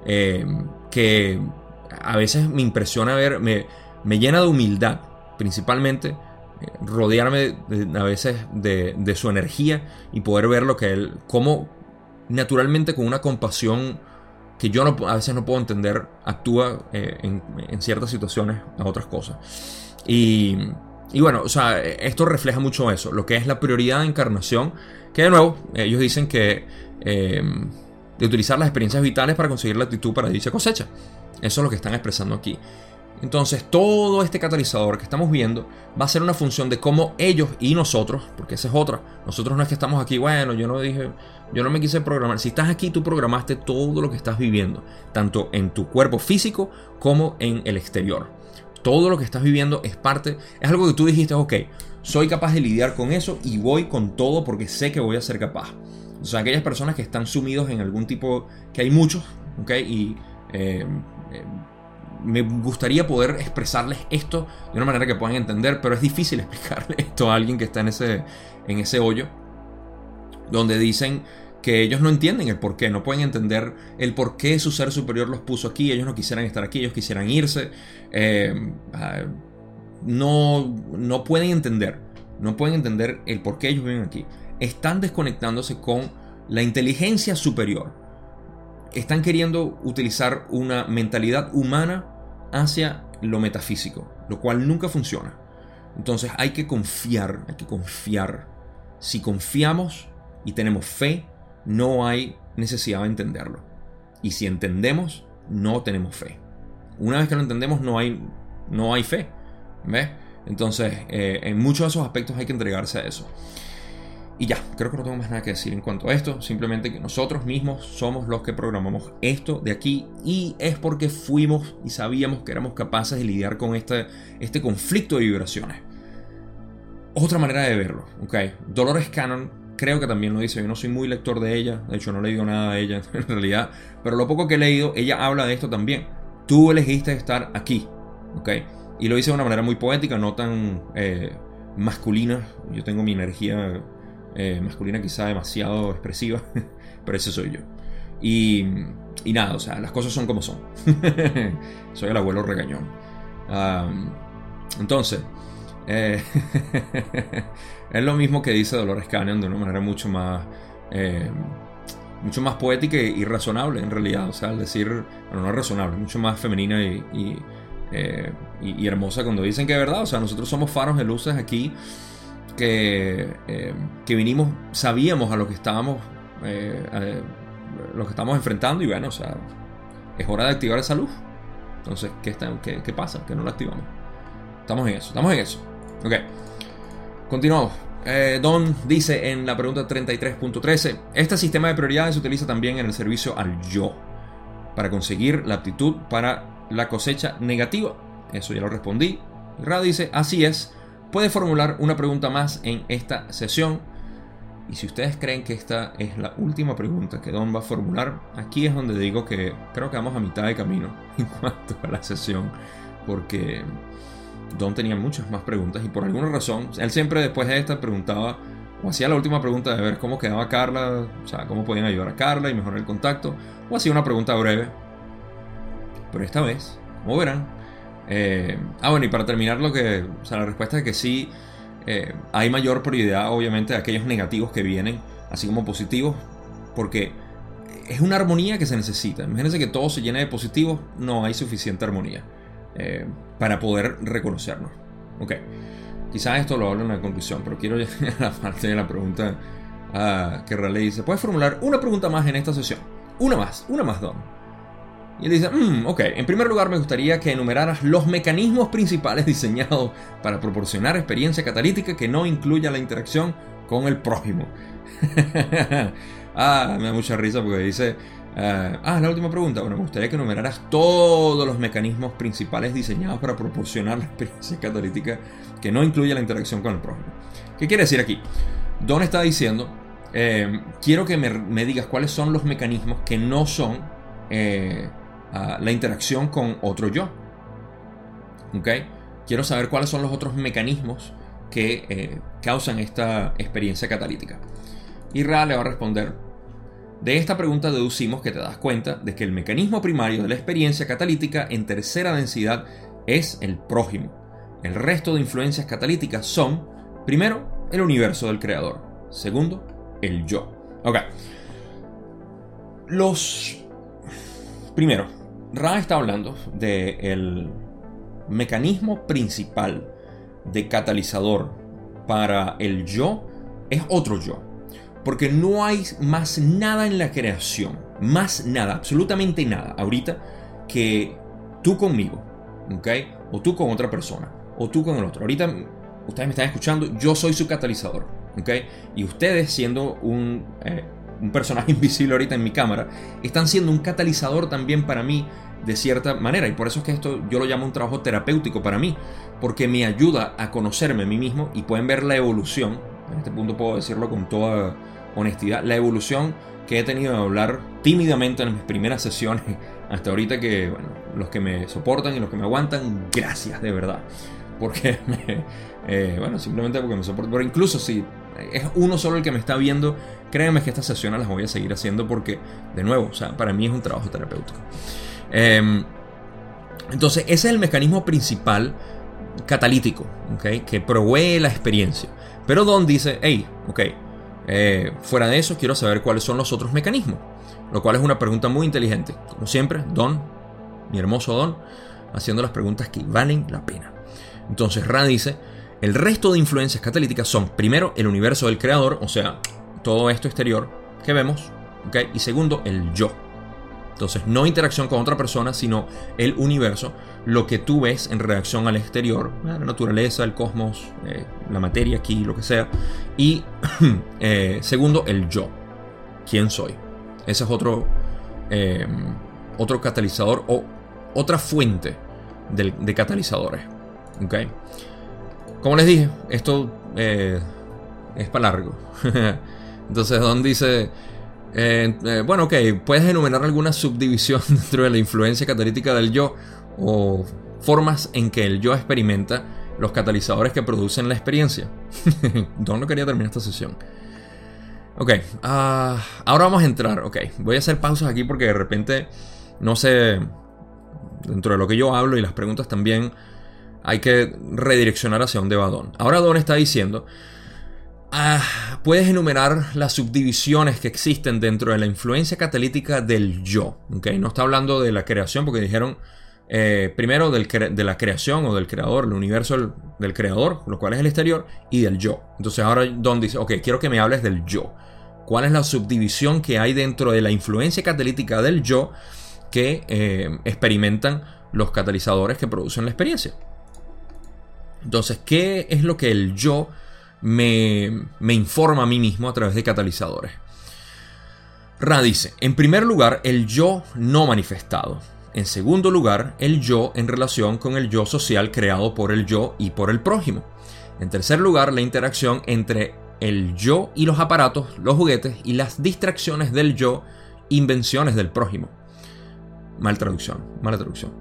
[SPEAKER 1] eh, que a veces me impresiona ver, me, me llena de humildad, principalmente eh, rodearme a veces de, su energía y poder ver lo que él, cómo naturalmente con una compasión que yo a veces no puedo entender, actúa eh, en, ciertas situaciones a otras cosas. Y, bueno, o sea, esto refleja mucho eso, lo que es la prioridad de encarnación, que de nuevo, ellos dicen que eh, de utilizar las experiencias vitales para conseguir la actitud para dicha cosecha. Eso es lo que están expresando aquí. Entonces, todo este catalizador que estamos viendo va a ser una función de cómo ellos y nosotros, porque esa es otra. Nosotros no es que estamos aquí, bueno, yo no dije, yo no me quise programar. Si estás aquí, tú programaste todo lo que estás viviendo, tanto en tu cuerpo físico como en el exterior. Todo lo que estás viviendo es parte, es algo que tú dijiste, ok, soy capaz de lidiar con eso y voy con todo porque sé que voy a ser capaz. O sea, aquellas personas que están sumidos en algún tipo, que hay muchos, ok, y eh, eh, me gustaría poder expresarles esto de una manera que puedan entender, pero es difícil explicarle esto a alguien que está en ese, en ese hoyo, donde dicen que ellos no entienden el por qué, no pueden entender el por qué su ser superior los puso aquí, ellos no quisieran estar aquí, ellos quisieran irse, eh, ah, no, no pueden entender, no pueden entender el por qué ellos viven aquí. Están desconectándose con la inteligencia superior están queriendo utilizar una mentalidad humana hacia lo metafísico, lo cual nunca funciona. Entonces hay que confiar, hay que confiar. Si confiamos y tenemos fe, no hay necesidad de entenderlo. Y si entendemos, no tenemos fe. Una vez que lo entendemos, no hay, no hay fe. ¿Ves? Entonces, eh, en muchos de esos aspectos hay que entregarse a eso. Y ya, creo que no tengo más nada que decir en cuanto a esto. Simplemente que nosotros mismos somos los que programamos esto de aquí. Y es porque fuimos y sabíamos que éramos capaces de lidiar con este, este conflicto de vibraciones. Otra manera de verlo, ¿ok? Dolores Cannon creo que también lo dice. Yo no soy muy lector de ella. De hecho, no he leído nada de ella en realidad. Pero lo poco que he leído, ella habla de esto también. Tú elegiste estar aquí, ¿ok? Y lo dice de una manera muy poética, no tan eh, masculina. Yo tengo mi energía eh, masculina quizá demasiado expresiva, pero ese soy yo. Y, y, nada, o sea, las cosas son como son. soy el abuelo regañón. entonces, eh, es lo mismo que dice Dolores Canyon de una manera mucho más... Eh, mucho más poética y razonable en realidad, o sea, al decir, bueno, no razonable, mucho más femenina y, y, hermosa cuando dicen que es verdad, o sea, nosotros somos faros de luces aquí que, eh, que vinimos, sabíamos a lo que estábamos, eh, lo que estamos enfrentando y bueno, o sea, es hora de activar esa luz. Entonces, ¿qué, está, qué, qué pasa? Que no la activamos. Estamos en eso, estamos en eso. Ok, continuamos. Eh, Don dice en la pregunta 33.13, este sistema de prioridades se utiliza también en el servicio al yo, para conseguir la aptitud para la cosecha negativa. Eso ya lo respondí. Ra dice, así es, puede formular una pregunta más en esta sesión. Y si ustedes creen que esta es la última pregunta que Don va a formular, aquí es donde digo que creo que vamos a mitad de camino en cuanto a la sesión. Porque Don tenía muchas más preguntas y por alguna razón, él siempre después de esta preguntaba o hacía la última pregunta de ver cómo quedaba Carla, o sea, cómo podían ayudar a Carla y mejorar el contacto, o hacía una pregunta breve. Pero esta vez, como verán, eh, ah, bueno, y para terminar, lo que. O sea, la respuesta es que sí. Eh, hay mayor prioridad, obviamente, de aquellos negativos que vienen, así como positivos, porque es una armonía que se necesita. Imagínense que todo se llene de positivos, no hay suficiente armonía eh, para poder reconocernos. Ok, quizás esto lo hablo en la conclusión, pero quiero llegar a la parte de la pregunta uh, que Raleigh dice: ¿Puedes formular una pregunta más en esta sesión? Una más, una más, Don. Y él dice, mm, ok, en primer lugar me gustaría que enumeraras los mecanismos principales diseñados para proporcionar experiencia catalítica que no incluya la interacción con el prójimo. ah, me da mucha risa porque dice, ah, ah, la última pregunta. Bueno, me gustaría que enumeraras todos los mecanismos principales diseñados para proporcionar la experiencia catalítica que no incluye la interacción con el prójimo. ¿Qué quiere decir aquí? Don está diciendo, eh, quiero que me, digas cuáles son los mecanismos que no son eh, la interacción con otro yo. ¿Ok? Quiero saber cuáles son los otros mecanismos que eh, causan esta experiencia catalítica. Y Ra le va a responder, de esta pregunta deducimos que te das cuenta de que el mecanismo primario de la experiencia catalítica en tercera densidad es el prójimo. El resto de influencias catalíticas son, primero, el universo del creador. Segundo, el yo. Ok. Los... Primero, Ra está hablando del mecanismo principal de catalizador para el yo es otro yo. Porque no hay más nada en la creación, más nada, absolutamente nada, ahorita, que tú conmigo, ¿ok? O tú con otra persona, o tú con el otro. Ahorita ustedes me están escuchando, yo soy su catalizador, ¿ok? Y ustedes siendo un, eh, un personaje invisible ahorita en mi cámara, están siendo un catalizador también para mí de cierta manera. Y por eso es que esto yo lo llamo un trabajo terapéutico para mí, porque me ayuda a conocerme a mí mismo y pueden ver la evolución. En este punto puedo decirlo con toda honestidad, la evolución que he tenido de hablar tímidamente en mis primeras sesiones hasta ahorita que, bueno, los que me soportan y los que me aguantan, gracias de verdad. Porque, eh, bueno, simplemente porque me soportan. Pero incluso si es uno solo el que me está viendo, créanme que estas sesiones las voy a seguir haciendo porque, de nuevo, o sea, para mí es un trabajo terapéutico. Em, entonces, ese es el mecanismo principal catalítico, que provee la experiencia. Pero Don dice, hey, ok, eh, fuera de eso quiero saber cuáles son los otros mecanismos. Lo cual es una pregunta muy inteligente. Como siempre, Don, mi hermoso Don, haciendo las preguntas que valen la pena. Entonces Ra dice, el resto de influencias catalíticas son, primero, el universo del creador, o sea, todo esto exterior que vemos, y segundo, el yo. Entonces, no interacción con otra persona, sino el universo, lo que tú ves en reacción al exterior, la naturaleza, el cosmos, eh, la materia aquí, lo que sea. Y eh, segundo, el yo. ¿Quién soy? Ese es otro, em, otro catalizador o otra fuente de, catalizadores. ¿Okay? Como les dije, esto eh, es para largo. Entonces, Don dice eh, eh, bueno, ok, puedes enumerar alguna subdivisión dentro de la influencia catalítica del yo o formas en que el yo experimenta los catalizadores que producen la experiencia. Don no quería terminar esta sesión. Ok, ah, ahora vamos a entrar. Ok, voy a hacer pausas aquí porque de repente, no sé, dentro de lo que yo hablo y las preguntas también, hay que redireccionar hacia dónde va Don. Ahora Don está diciendo Ah, puedes enumerar las subdivisiones que existen dentro de la influencia catalítica del yo. ¿okay? No está hablando de la creación porque dijeron eh, primero de la creación o del creador, el universo del, creador, lo cual es el exterior, y del yo. Entonces ahora Don dice, ok, quiero que me hables del yo. ¿Cuál es la subdivisión que hay dentro de la influencia catalítica del yo que eh, experimentan los catalizadores que producen la experiencia? Entonces, ¿qué es lo que el yo me, informa a mí mismo a través de catalizadores. Ra dice, en primer lugar, el yo no manifestado. En segundo lugar, el yo en relación con el yo social creado por el yo y por el prójimo. En tercer lugar, la interacción entre el yo y los aparatos, los juguetes y las distracciones del yo, invenciones del prójimo. Mal traducción, mala traducción.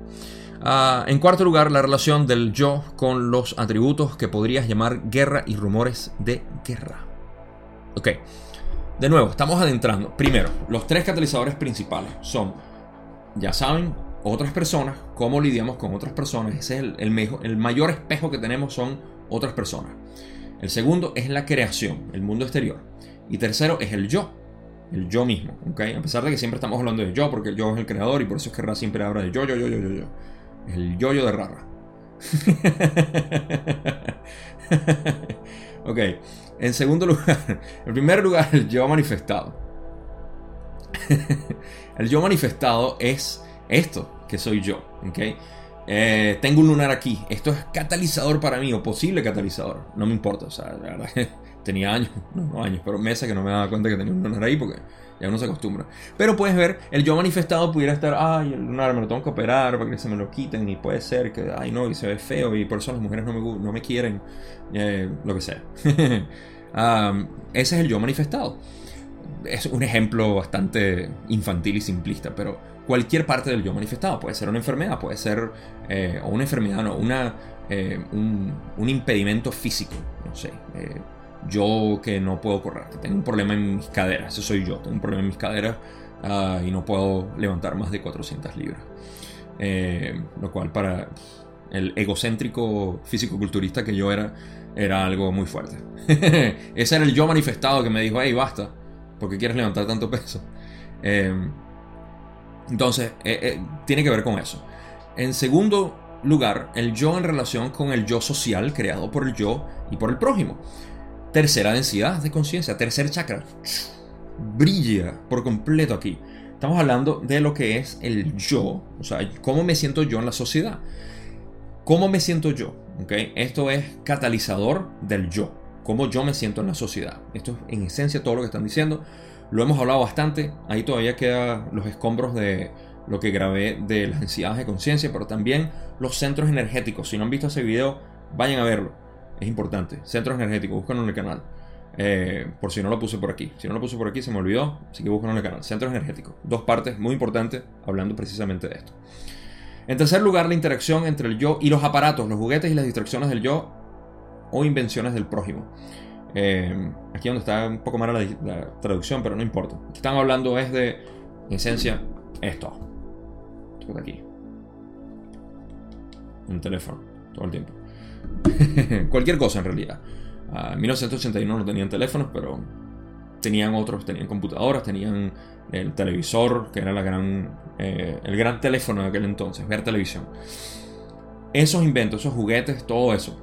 [SPEAKER 1] Ah, en cuarto lugar, la relación del yo con los atributos que podrías llamar guerra y rumores de guerra. Ok, de nuevo, estamos adentrando. Primero, los tres catalizadores principales son, ya saben, otras personas, cómo lidiamos con otras personas. Ese es el, mayor espejo que tenemos son otras personas. El segundo es la creación, el mundo exterior. Y tercero es el yo, el yo mismo. ¿okay? A pesar de que siempre estamos hablando de yo, porque el yo es el creador y por eso es que Ra siempre habla de yo, yo, yo, yo, yo, yo. El yoyo de Rara. ok. En segundo lugar, en primer lugar, el yo manifestado. el yo manifestado es esto que soy yo. ¿ok? Eh, tengo un lunar aquí. Esto es catalizador para mí, o posible catalizador. No me importa. O sea, la verdad tenía años, no, años, pero meses que no me daba cuenta que tenía un lunar ahí porque ya uno se acostumbra. Pero puedes ver, el yo manifestado pudiera estar, ay, el lunar me lo tengo que operar para que se me lo quiten y puede ser que, ay no, y se ve feo y por eso las mujeres no me, no me quieren, eh, lo que sea. ese es el yo manifestado. Es un ejemplo bastante infantil y simplista, pero cualquier parte del yo manifestado puede ser una enfermedad, puede ser, eh, o una enfermedad, no, una, eh, un, un, impedimento físico, no sé yo que no puedo correr, que tengo un problema en mis caderas, ese soy yo, tengo un problema en mis caderas ah, y no puedo levantar más de 400 libras. Eh, lo cual para el egocéntrico físico-culturista que yo era, era algo muy fuerte. ese era el yo manifestado que me dijo, hey, basta, porque quieres levantar tanto peso? Eh, entonces, eh, tiene que ver con eso. En segundo lugar, el yo en relación con el yo social creado por el yo y por el prójimo. Tercera densidad de conciencia, tercer chakra. Brilla por completo aquí. Estamos hablando de lo que es el yo, o sea, cómo me siento yo en la sociedad. ¿Cómo me siento yo? ¿Okay? Esto es catalizador del yo, cómo yo me siento en la sociedad. Esto es en esencia todo lo que están diciendo. Lo hemos hablado bastante, ahí todavía quedan los escombros de lo que grabé de las densidades de conciencia, pero también los centros energéticos. Si no han visto ese video, vayan a verlo es importante. Centro energético, búscalo en el canal. Eh, por si no lo puse por aquí. Si no lo puse por aquí, se me olvidó. Así que búscalo en el canal. Centro energético. Dos partes muy importantes hablando precisamente de esto. En tercer lugar, la interacción entre el yo y los aparatos, los juguetes y las distracciones del yo o invenciones del prójimo. Eh, aquí donde está un poco mala la, la, traducción, pero no importa. Aquí están hablando es de, en esencia, esto. Esto de aquí. Un teléfono, todo el tiempo. Cualquier cosa en realidad. Ah, en 1981 no tenían teléfonos, pero tenían otros, tenían computadoras, tenían el televisor, que era la gran, eh, el gran teléfono de aquel entonces, ver televisión. Esos inventos, esos juguetes, todo eso.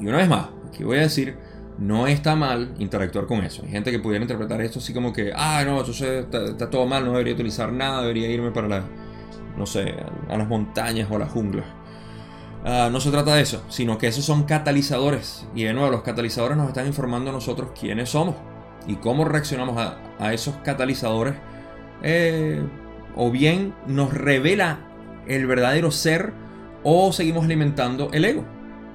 [SPEAKER 1] Y una vez más, aquí voy a decir, no está mal interactuar con eso. Hay gente que pudiera interpretar esto así como que, ah, no, eso está, está todo mal, no debería utilizar nada, debería irme para la, no sé, a las montañas o a la jungla. Ah, no se trata de eso, sino que esos son catalizadores. Y de nuevo, los catalizadores nos están informando a nosotros quiénes somos y cómo reaccionamos a, esos catalizadores. Eh, o bien nos revela el verdadero ser o seguimos alimentando el ego.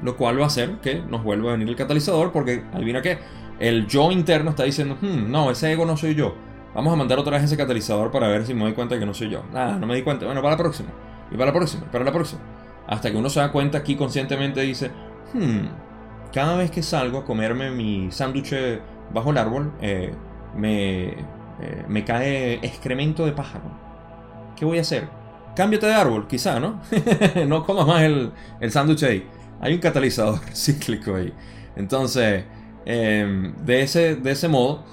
[SPEAKER 1] Lo cual va a hacer que nos vuelva a venir el catalizador porque, adivina qué, el yo interno está diciendo, hmm, no, ese ego no soy yo. Vamos a mandar otra vez ese catalizador para ver si me doy cuenta que no soy yo. Nada, no me di cuenta. Bueno, para la próxima. Y para la próxima, para la próxima. Hasta que uno se da cuenta aquí conscientemente dice, hmm, cada vez que salgo a comerme mi sándwich bajo el árbol, eh, me, eh, me cae excremento de pájaro. ¿Qué voy a hacer? Cámbiate de árbol, quizá, ¿no? no comas más el, el sándwich ahí. Hay un catalizador cíclico ahí. Entonces, em, de, ese, de ese modo,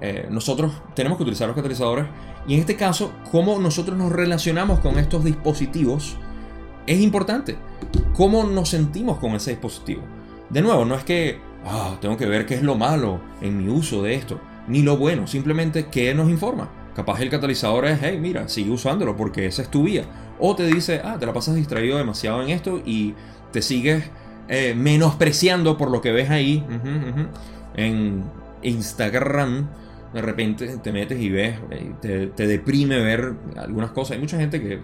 [SPEAKER 1] eh, nosotros tenemos que utilizar los catalizadores. Y en este caso, cómo nosotros nos relacionamos con estos dispositivos es importante. ¿Cómo nos sentimos con ese dispositivo? De nuevo, no es que ah, tengo que ver qué es lo malo en mi uso de esto, ni lo bueno, simplemente qué nos informa. Capaz el catalizador es, hey, mira, sigue usándolo porque esa es tu vía. O te dice, ah, te la pasas distraído demasiado en esto y te sigues eh, menospreciando por lo que ves ahí en Instagram. De repente te metes y ves, eh, te deprime ver algunas cosas. Hay mucha gente que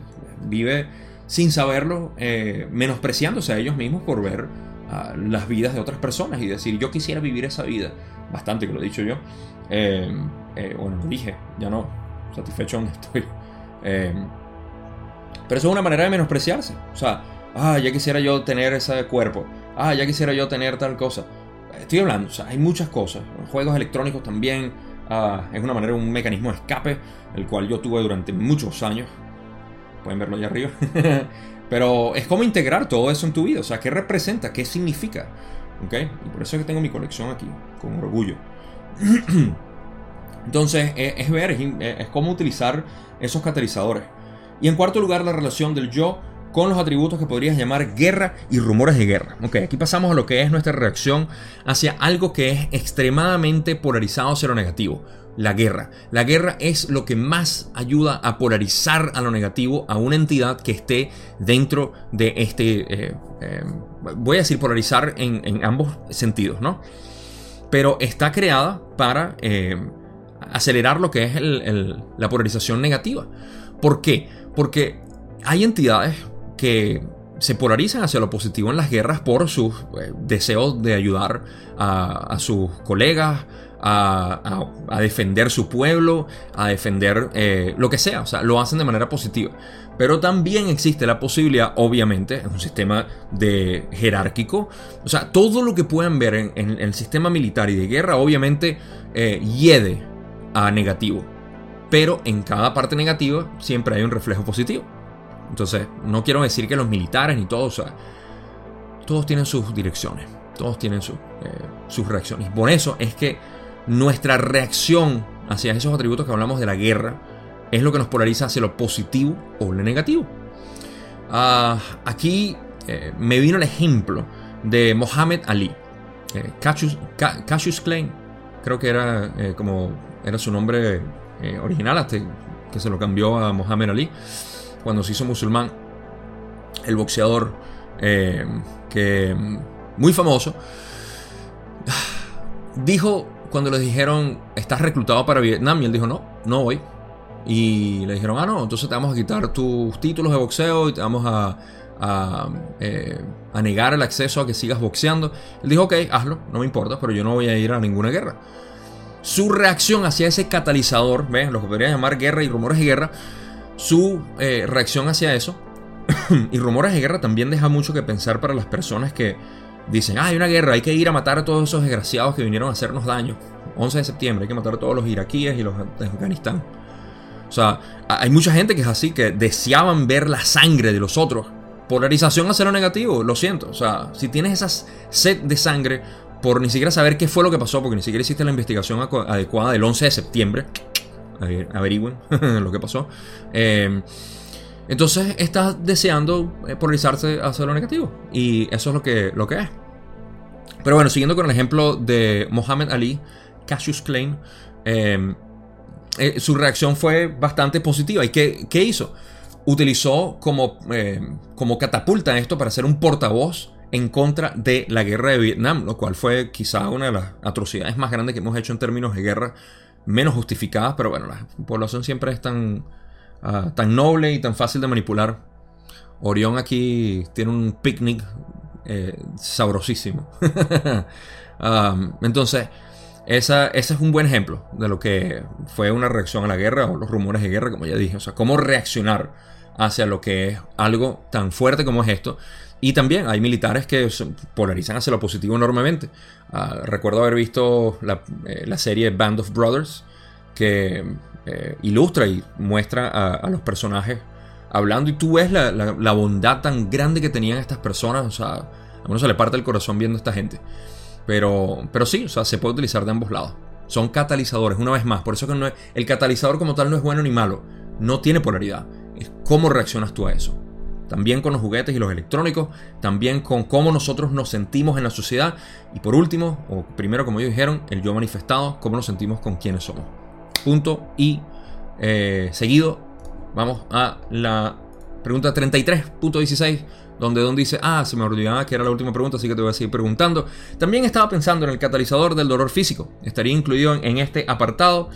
[SPEAKER 1] vive sin saberlo, eh, menospreciándose a ellos mismos por ver ah, las vidas de otras personas y decir, yo quisiera vivir esa vida. Bastante que lo he dicho yo. Eh, eh, bueno, lo dije, ya no, satisfecho donde estoy. pero eso es una manera de menospreciarse. O sea, ah, ya quisiera yo tener ese cuerpo. Ah, ya quisiera yo tener tal cosa. Estoy hablando, o sea, hay muchas cosas. Juegos electrónicos también. Ah, es una manera, un mecanismo de escape, el cual yo tuve durante muchos años pueden verlo allá arriba. Pero es como integrar todo eso en tu vida, o sea, ¿qué representa? ¿Qué significa? ¿Ok? Y por eso es que tengo mi colección aquí, con orgullo. Entonces, e, es, ver, es, es cómo utilizar esos catalizadores. Y en cuarto lugar, la relación del yo con los atributos que podrías llamar guerra y rumores de guerra. Ok, aquí pasamos a lo que es nuestra reacción hacia algo que es extremadamente polarizado lo negativo la guerra. La guerra es lo que más ayuda a polarizar a lo negativo a una entidad que esté dentro de este... Eh, eh, voy a decir polarizar en, ambos sentidos, ¿no? Pero está creada para eh, acelerar lo que es la polarización negativa. ¿Por qué? Porque hay entidades que se polarizan hacia lo positivo en las guerras por sus deseos de ayudar a, sus colegas, a, defender su pueblo, a defender eh, lo que sea. O sea, lo hacen de manera positiva. Pero también existe la posibilidad, obviamente, es un sistema de jerárquico. O sea, todo lo que puedan ver en, el sistema militar y de guerra, obviamente, eh, hiede a negativo. Pero en cada parte negativa siempre hay un reflejo positivo. Entonces, no quiero decir que los militares ni todos, o sea, todos tienen sus direcciones, todos tienen eh, sus reacciones. Y por eso es que nuestra reacción hacia esos atributos que hablamos de la guerra es lo que nos polariza hacia lo positivo o lo negativo. Ah, aquí eh, me vino el ejemplo de Mohammed Ali, eh, Cassius, Clay, creo que era como era su nombre original hasta que se lo cambió a Mohammed Ali cuando se hizo musulmán, el boxeador eh, que muy famoso, dijo cuando le dijeron, estás reclutado para Vietnam, y él dijo, no, no voy. Y le dijeron, ah, no, entonces te vamos a quitar tus títulos de boxeo y te vamos a, a, eh, negar el acceso a que sigas boxeando. Él dijo, ok, hazlo, no me importa, pero yo no voy a ir a ninguna guerra. Su reacción hacia ese catalizador, ¿ves? lo que podría llamar guerra y rumores de guerra, su eh, reacción hacia eso y rumores de guerra también deja mucho que pensar para las personas que dicen, ah, hay una guerra, hay que ir a matar a todos esos desgraciados que vinieron a hacernos daño. 11 de septiembre, hay que matar a todos los iraquíes y los de Afganistán. O sea, hay mucha gente que es así, que deseaban ver la sangre de los otros. Polarización hacia lo negativo, lo siento. O sea, si tienes esa sed de sangre por ni siquiera saber qué fue lo que pasó, porque ni siquiera hiciste la investigación adecuada del 11 de septiembre, averigüen lo que pasó. Eh, entonces estás deseando eh, polarizarse hacia lo negativo. Y eso es lo que, lo que es. Pero bueno, siguiendo con el ejemplo de Mohammed Ali, Cassius Clay, eh, su reacción fue bastante positiva. ¿Y qué, qué hizo? Utilizó como, como catapulta esto para ser un portavoz en contra de la guerra de Vietnam, lo cual fue quizá una de las atrocidades más grandes que hemos hecho en términos de guerra menos justificadas, pero bueno, la población siempre es tan, ah, tan noble y tan fácil de manipular. Orión aquí tiene un picnic eh, sabrosísimo. entonces, esa, ese es un buen ejemplo de lo que fue una reacción a la guerra o los rumores de guerra, como ya dije. O sea, cómo reaccionar hacia lo que es algo tan fuerte como es esto y también hay militares que polarizan hacia lo positivo enormemente. Ah, recuerdo haber visto eh, la, serie Band of Brothers, que eh, ilustra y muestra a, los personajes hablando y tú ves la, bondad tan grande que tenían estas personas. O sea, a uno se le parte el corazón viendo a esta gente. Pero, pero sí, o sea, se puede utilizar de ambos lados. Son catalizadores, una vez más. Por eso que no el catalizador como tal no es bueno ni malo. No tiene polaridad. Es cómo reaccionas tú a eso también con los juguetes y los electrónicos, también con cómo nosotros nos sentimos en la sociedad y por último, o primero como ellos dijeron, el yo manifestado, cómo nos sentimos con quienes somos. Punto y eh, seguido vamos a la pregunta 33.16 donde Don dice, ah, se me olvidaba que era la última pregunta, así que te voy a seguir preguntando. También estaba pensando en el catalizador del dolor físico. Estaría incluido en este apartado.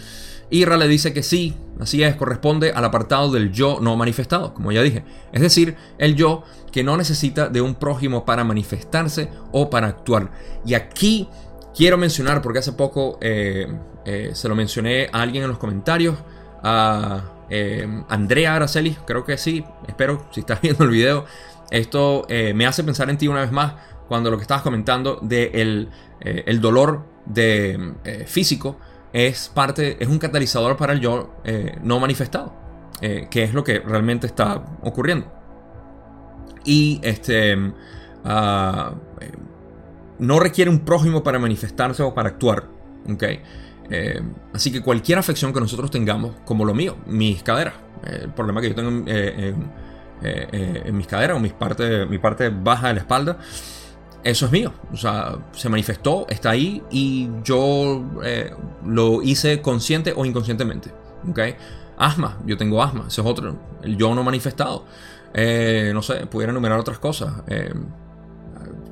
[SPEAKER 1] Ira le dice que sí, así es, corresponde al apartado del yo no manifestado, como ya dije. Es decir, el yo que no necesita de un prójimo para manifestarse o para actuar. Y aquí quiero mencionar, porque hace poco eh, eh, se lo mencioné a alguien en los comentarios, a eh, Andrea Araceli, creo que sí, espero, si estás viendo el video. Esto me hace pensar en ti una vez más cuando lo que estabas comentando de el, dolor de, físico es parte, es un catalizador para el yo eh, no manifestado, eh, que es lo que realmente está ocurriendo. Y este ah, eh, no requiere un prójimo para manifestarse o para actuar. ¿okay? Así que cualquier afección que nosotros tengamos, como lo mío, mis caderas, el problema que yo tengo en, en mis caderas o mis mi parte baja de la espalda, eso es mío. O sea, se manifestó, está ahí y yo eh, lo hice consciente o inconscientemente. ¿Ok? Asma, yo tengo asma, ese es otro. Yo no manifestado. Eh, no sé, pudiera enumerar otras cosas. Eh,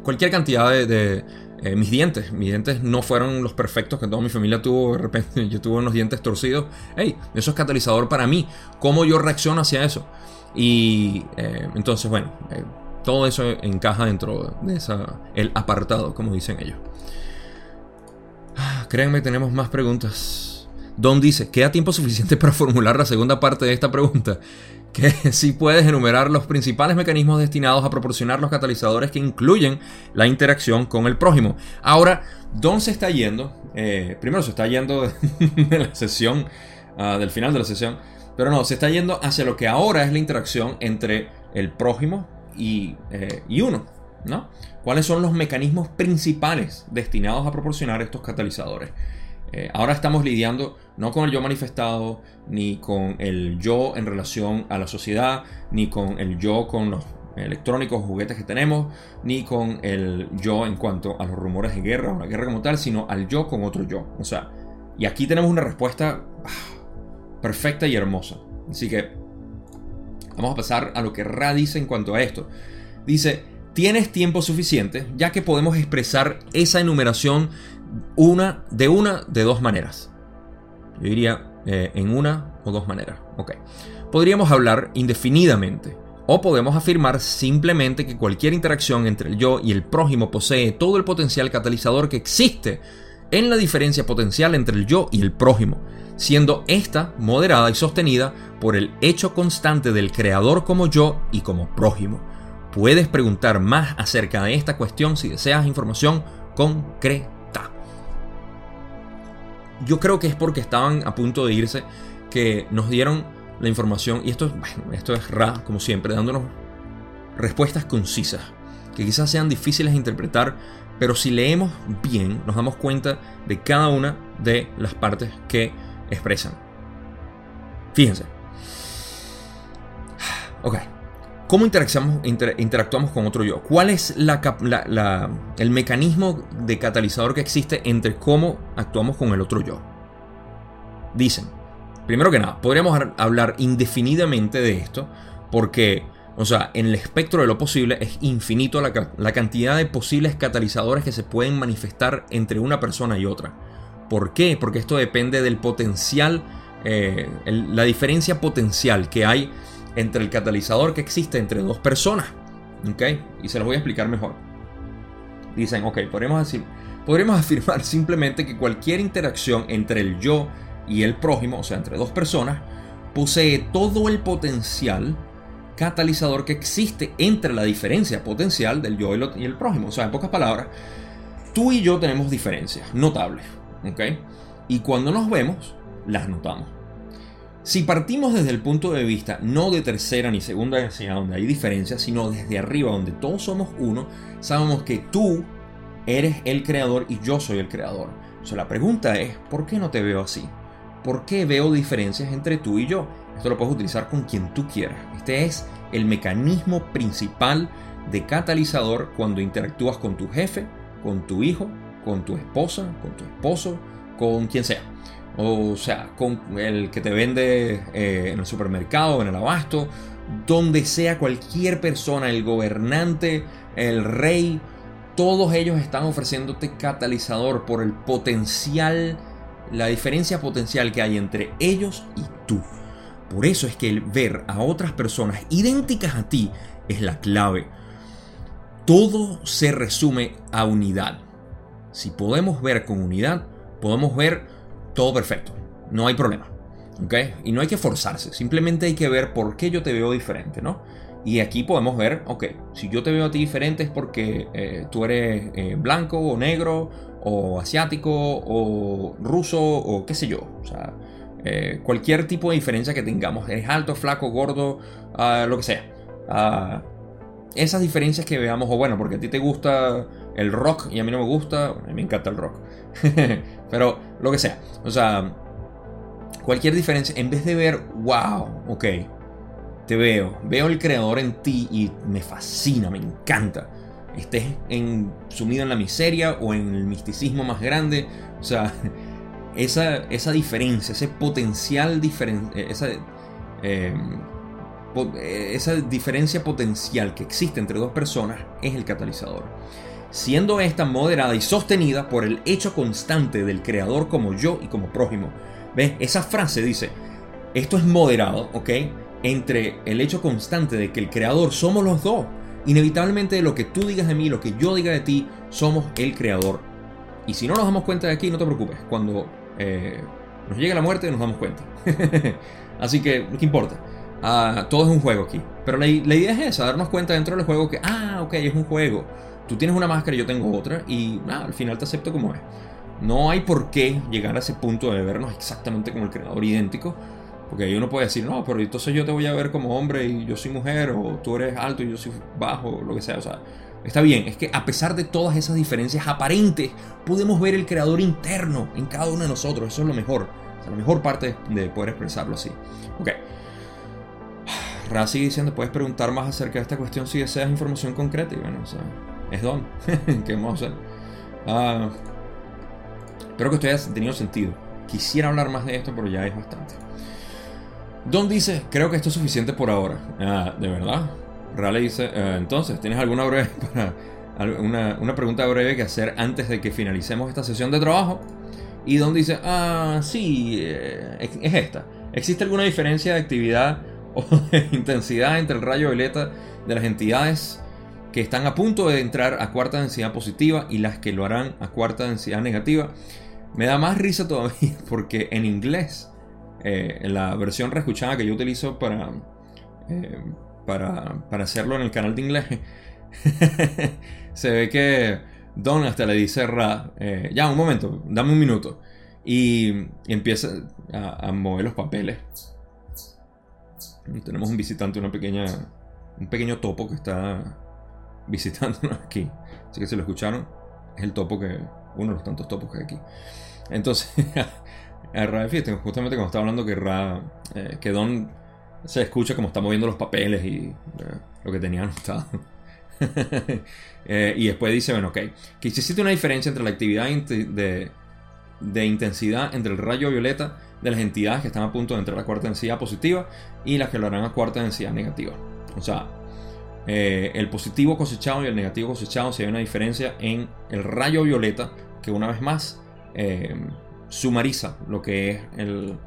[SPEAKER 1] cualquier cantidad de, eh, mis dientes. Mis dientes no fueron los perfectos que toda mi familia tuvo. De repente yo tuve unos dientes torcidos. Hey, eso es catalizador para mí. ¿Cómo yo reacciono hacia eso? Y eh, entonces, bueno, eh, todo eso encaja dentro de esa, el apartado, como dicen ellos. Créanme, tenemos más preguntas. Don dice, ¿queda tiempo suficiente para formular la segunda parte de esta pregunta? Que si puedes enumerar los principales mecanismos destinados a proporcionar los catalizadores que incluyen la interacción con el prójimo. Ahora, Don se está yendo, eh, primero se está yendo de la sesión, ah, del final de la sesión, pero no, se está yendo hacia lo que ahora es la interacción entre el prójimo y, eh, y uno, ¿no? ¿Cuáles son los mecanismos principales destinados a proporcionar estos catalizadores? Eh, ahora estamos lidiando no con el yo manifestado, ni con el yo en relación a la sociedad, ni con el yo con los electrónicos, juguetes que tenemos, ni con el yo en cuanto a los rumores de guerra o la guerra como tal, sino al yo con otro yo. O sea, y aquí tenemos una respuesta ah, perfecta y hermosa. Así que vamos a pasar a lo que Ra dice en cuanto a esto. Dice, tienes tiempo suficiente ya que podemos expresar esa enumeración una, de una de dos maneras. Yo diría eh, en una o dos maneras. Ok. Podríamos hablar indefinidamente. O podemos afirmar simplemente que cualquier interacción entre el yo y el prójimo posee todo el potencial catalizador que existe en la diferencia potencial entre el yo y el prójimo, siendo esta moderada y sostenida por el hecho constante del creador como yo y como prójimo. Puedes preguntar más acerca de esta cuestión si deseas información concreta yo creo que es porque estaban a punto de irse que nos dieron la información. Y esto, bueno, esto es Ra, como siempre, dándonos respuestas concisas, que quizás sean difíciles de interpretar, pero si leemos bien, nos damos cuenta de cada una de las partes que expresan. Fíjense. Ok. ¿Cómo interactuamos, con otro yo? ¿Cuál es el mecanismo de catalizador que existe entre cómo actuamos con el otro yo? Dicen, primero que nada, podríamos hablar indefinidamente de esto porque, o sea, en el espectro de lo posible es infinito la, cantidad de posibles catalizadores que se pueden manifestar entre una persona y otra. ¿Por qué? Porque esto depende del potencial, eh, la diferencia potencial que hay entre el catalizador que existe entre dos personas. ¿Ok? Y se los voy a explicar mejor. Dicen, ok, podemos, decir, podríamos afirmar simplemente que cualquier interacción entre el yo y el prójimo, o sea, entre dos personas, posee todo el potencial catalizador que existe entre la diferencia potencial del yo y el prójimo. O sea, en pocas palabras, tú y yo tenemos diferencias notables. ¿Ok? Y cuando nos vemos, las notamos. Si partimos desde el punto de vista no de tercera ni segunda densidad donde hay diferencias, sino desde arriba donde todos somos uno, sabemos que tú eres el creador y yo soy el creador. O sea, la pregunta es, ¿por qué no te veo así? ¿Por qué veo diferencias entre tú y yo? Esto lo puedes utilizar con quien tú quieras. Este es el mecanismo principal de catalizador cuando interactúas con tu jefe, con tu hijo, con tu esposa, con tu esposo, con quien sea. O sea, con el que te vende eh, en el supermercado, en el abasto, donde sea cualquier persona, el gobernante, el rey, todos ellos están ofreciéndote catalizador por el potencial, la diferencia potencial que hay entre ellos y tú. Por eso es que el ver a otras personas idénticas a ti es la clave. Todo se resume a unidad. Si podemos ver con unidad, podemos ver todo perfecto, no hay problema. ¿Ok? Y no hay que forzarse, simplemente hay que ver por qué yo te veo diferente, ¿no? Y aquí podemos ver, ok, si yo te veo a ti diferente es porque eh, tú eres eh, blanco o negro o asiático o ruso o qué sé yo. O sea, eh, cualquier tipo de diferencia que tengamos, eres alto, flaco, gordo, ah, lo que sea. Ah, esas diferencias que veamos, o bueno, porque a ti te gusta el rock y a mí no me gusta, a mí me encanta el rock. Pero lo que sea. O sea, cualquier diferencia, en vez de ver, wow, ok, te veo, veo el creador en ti y me fascina, me encanta. Estés sumido en la miseria o en el misticismo más grande. O sea, esa, esa diferencia, ese potencial diferente, esa, em, esa diferencia potencial que existe entre dos personas es el catalizador. Siendo esta moderada y sostenida por el hecho constante del creador como yo y como prójimo. ¿Ves? Esa frase dice, esto es moderado, ¿ok? Entre el hecho constante de que el creador somos los dos. Inevitablemente lo que tú digas de mí, lo que yo diga de ti, somos el creador. Y si no nos damos cuenta de aquí, no te preocupes. Cuando eh, nos llegue la muerte, nos damos cuenta. Así que, ¿qué importa? Ah, todo es un juego aquí. Pero la, la, idea es esa, darnos cuenta dentro del juego que, ah, ok, es un juego. Tú tienes una máscara y yo tengo otra y nada, al final te acepto como es. No hay por qué llegar a ese punto de vernos exactamente como el creador idéntico. Porque ahí uno puede decir, no, pero entonces yo te voy a ver como hombre y yo soy mujer, o tú eres alto y yo soy bajo, o lo que sea. O sea, está bien, es que a pesar de todas esas diferencias aparentes, podemos ver el creador interno en cada uno de nosotros. Eso es lo mejor. La mejor parte de poder expresarlo así. Ok. Ra sigue diciendo, puedes preguntar más acerca de esta cuestión si deseas información concreta. Y bueno, o sea, es don. ¿Qué vamos a hacer? Ah, espero que esto haya tenido sentido. Quisiera hablar más de esto, pero ya es bastante. Don dice, creo que esto es suficiente por ahora. Ah, ¿de verdad? Rale dice, eh, entonces, ¿tienes alguna breve para una, una, pregunta breve que hacer antes de que finalicemos esta sesión de trabajo? Y Don dice, ah, sí, eh, es esta. ¿Existe alguna diferencia de actividad o de intensidad entre el rayo violeta de las entidades que están a punto de entrar a cuarta densidad positiva y las que lo harán a cuarta densidad negativa? Me da más risa todavía porque en inglés eh, en la versión reescuchada que yo utilizo para, eh, para, para, hacerlo en el canal de inglés, se ve que Don hasta le dice Ra, eh, ya un momento, dame un minuto. Y, empieza a, mover los papeles. Tenemos un visitante, una pequeña, un pequeño topo que está visitándonos aquí. Así que si lo escucharon, es el topo que, uno de los tantos topos que hay aquí. Entonces, a Ra, fíjate, justamente como estaba hablando que Ra, eh, que Don se escucha como está moviendo los papeles y eh, lo que tenía anotado. eh, y después dice, bueno, ok, que existe una diferencia entre la actividad de, de, intensidad entre el rayo violeta de las entidades que están a punto de entrar a cuarta densidad positiva y las que lo harán a cuarta densidad negativa. O sea, eh, el positivo cosechado y el negativo cosechado, si hay una diferencia en el rayo violeta, que una vez más sumariza lo que es el,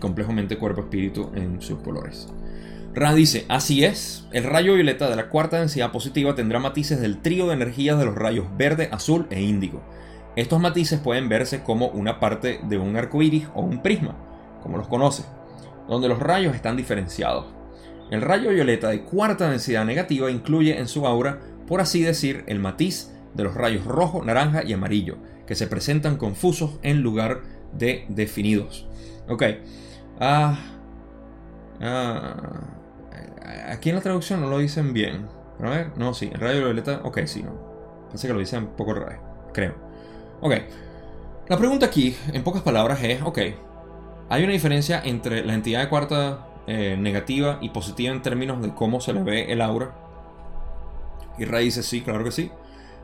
[SPEAKER 1] complejo mente-cuerpo-espíritu en sus colores. Ra dice, así es, el rayo violeta de la cuarta densidad positiva tendrá matices del trío de energías de los rayos verde, azul e índigo. Estos matices pueden verse como una parte de un arco iris o un prisma, como los conoce, donde los rayos están diferenciados. El rayo violeta de cuarta densidad negativa incluye en su aura, por así decir, el matiz de los rayos rojo, naranja y amarillo, que se presentan confusos en lugar de definidos. Ok. Ah, ah, aquí en la traducción no lo dicen bien. a ver, no, sí, en radio violeta, ok, sí, no. Parece que lo dicen un poco raro, creo. Ok. La pregunta aquí, en pocas palabras, es, ok, ¿hay una diferencia entre la entidad de cuarta eh, negativa y positiva en términos de cómo se le ve el aura? Y Ray dice, sí, claro que sí.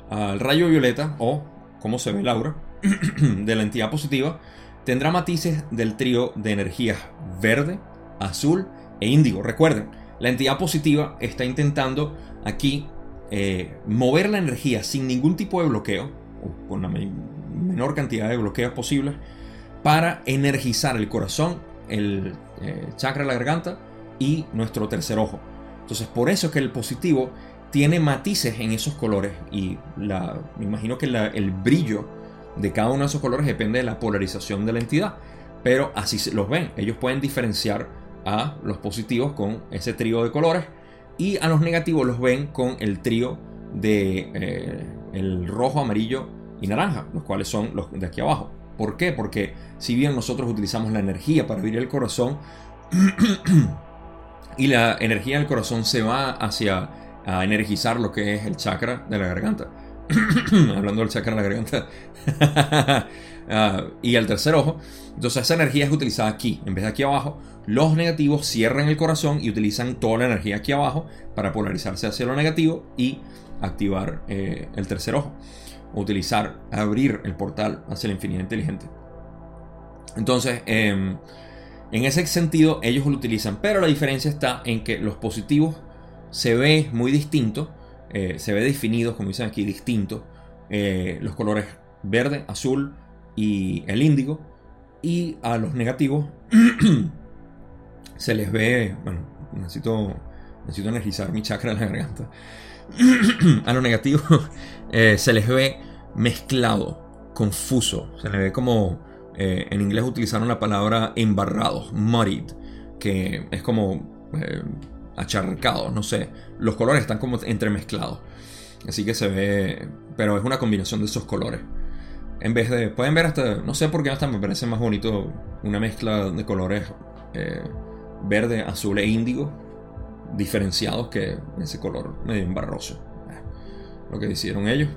[SPEAKER 1] Al rayo violeta, o cómo se ve el aura, de la entidad positiva, tendrá matices del trío de energías verde, azul e índigo. Recuerden, la entidad positiva está intentando aquí eh, mover la energía sin ningún tipo de bloqueo, o con la menor cantidad de bloqueos posibles, para energizar el corazón, el eh, chakra de la garganta y nuestro tercer ojo. Entonces, por eso es que el positivo tiene matices en esos colores y la, me imagino que el brillo de cada uno de esos colores depende de la polarización de la entidad. Pero así los ven. Ellos pueden diferenciar a los positivos con ese trío de colores y a los negativos los ven con el trío de eh, el rojo, amarillo y naranja, los cuales son los de aquí abajo. ¿Por qué? Porque si bien nosotros utilizamos la energía para abrir el corazón y la energía del corazón se va hacia energizar lo que es el chakra de la garganta. hablando del chakra en la garganta, ah, y el tercer ojo. Entonces esa energía es utilizada aquí, en vez de aquí abajo. Los negativos cierran el corazón y utilizan toda la energía aquí abajo para polarizarse hacia lo negativo y activar eh, el tercer ojo. Utilizar, abrir el portal hacia la infinidad inteligente. Entonces, em, en ese sentido, ellos lo utilizan, pero la diferencia está en que los positivos se ve muy distinto eh, se ve definido, como dicen aquí, distinto eh, los colores verde, azul y el índigo. Y a los negativos se les ve, bueno, necesito, necesito energizar mi chakra de la garganta. a los negativos eh, se les ve mezclado, confuso, se les ve como eh, en inglés utilizaron la palabra embarrados, muddied, que es como eh, no sé. Los colores están como entremezclados. Así que se ve, pero es una combinación de esos colores. En vez de, pueden ver hasta, no sé por qué hasta me parece más bonito una mezcla de colores eh, verde, azul e índigo, diferenciados que ese color medio embarroso. Lo que hicieron ellos.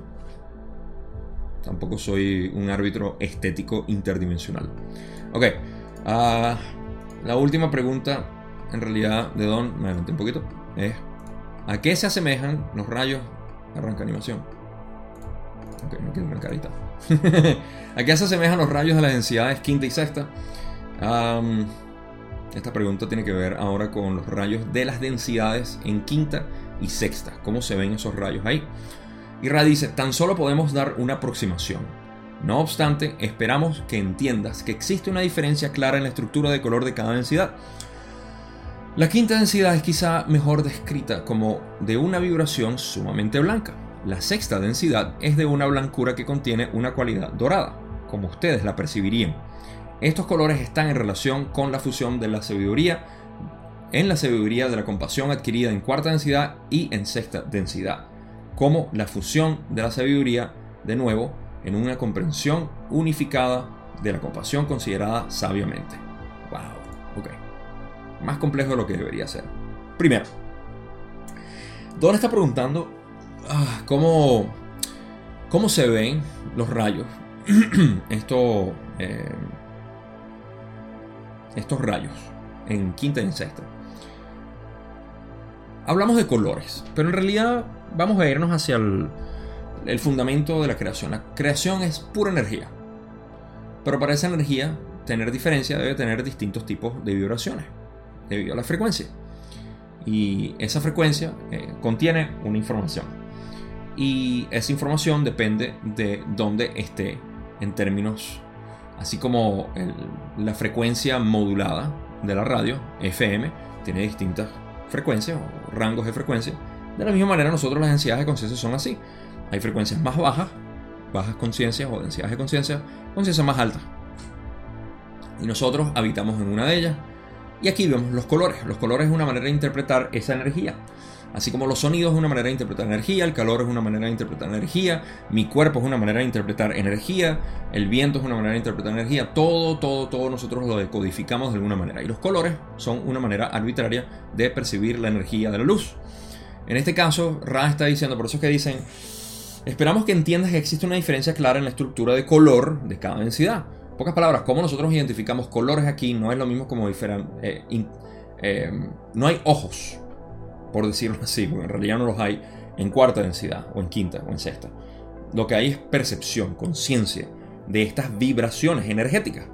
[SPEAKER 1] Tampoco soy un árbitro estético interdimensional. Ok. Ah, la última pregunta, en realidad, de Don, me adelanté un poquito, es ¿a qué se asemejan los rayos? Arranca animación. Ok, no quiero arrancar ahorita. ¿A qué se asemejan los rayos de las densidades quinta y sexta? esta pregunta tiene que ver ahora con los rayos de las densidades en quinta y sexta. ¿Cómo se ven esos rayos ahí? Y Ra dice, tan solo podemos dar una aproximación. No obstante, esperamos que entiendas que existe una diferencia clara en la estructura de color de cada densidad. La quinta densidad es quizá mejor descrita como de una vibración sumamente blanca. La sexta densidad es de una blancura que contiene una cualidad dorada, como ustedes la percibirían. Estos colores están en relación con la fusión de la sabiduría en la sabiduría de la compasión adquirida en cuarta densidad y en sexta densidad como la fusión de la sabiduría, de nuevo, en una comprensión unificada de la compasión considerada sabiamente. Wow, ok. Más complejo de lo que debería ser. Primero, Don está preguntando ah, cómo, cómo se ven los rayos. Esto, eh, estos rayos en quinta y en sexta. Hablamos de colores, pero en realidad vamos a irnos hacia el, fundamento de la creación. La creación es pura energía. Pero para esa energía tener diferencia debe tener distintos tipos de vibraciones debido a la frecuencia. Y esa frecuencia eh, contiene una información. Y esa información depende de dónde esté en términos, así como la frecuencia modulada de la radio, FM, tiene distintas frecuencias o rangos de frecuencia de la misma manera, nosotros las densidades de conciencia son así. Hay frecuencias más bajas, bajas conciencias o densidades de conciencia, conciencias más altas. Y nosotros habitamos en una de ellas. Y aquí vemos los colores. Los colores es una manera de interpretar esa energía. Así como los sonidos es una manera de interpretar energía, el calor es una manera de interpretar energía, mi cuerpo es una manera de interpretar energía, el viento es una manera de interpretar energía, todo, todo, todo nosotros lo decodificamos de alguna manera. Y los colores son una manera arbitraria de percibir la energía de la luz. En este caso, Ra está diciendo, por eso es que dicen, esperamos que entiendas que existe una diferencia clara en la estructura de color de cada densidad. En pocas palabras, cómo nosotros identificamos colores aquí no es lo mismo como diferente. Eh, eh, no hay ojos, por decirlo así, porque en realidad no los hay en cuarta densidad, o en quinta, o en sexta. Lo que hay es percepción, conciencia de estas vibraciones energéticas.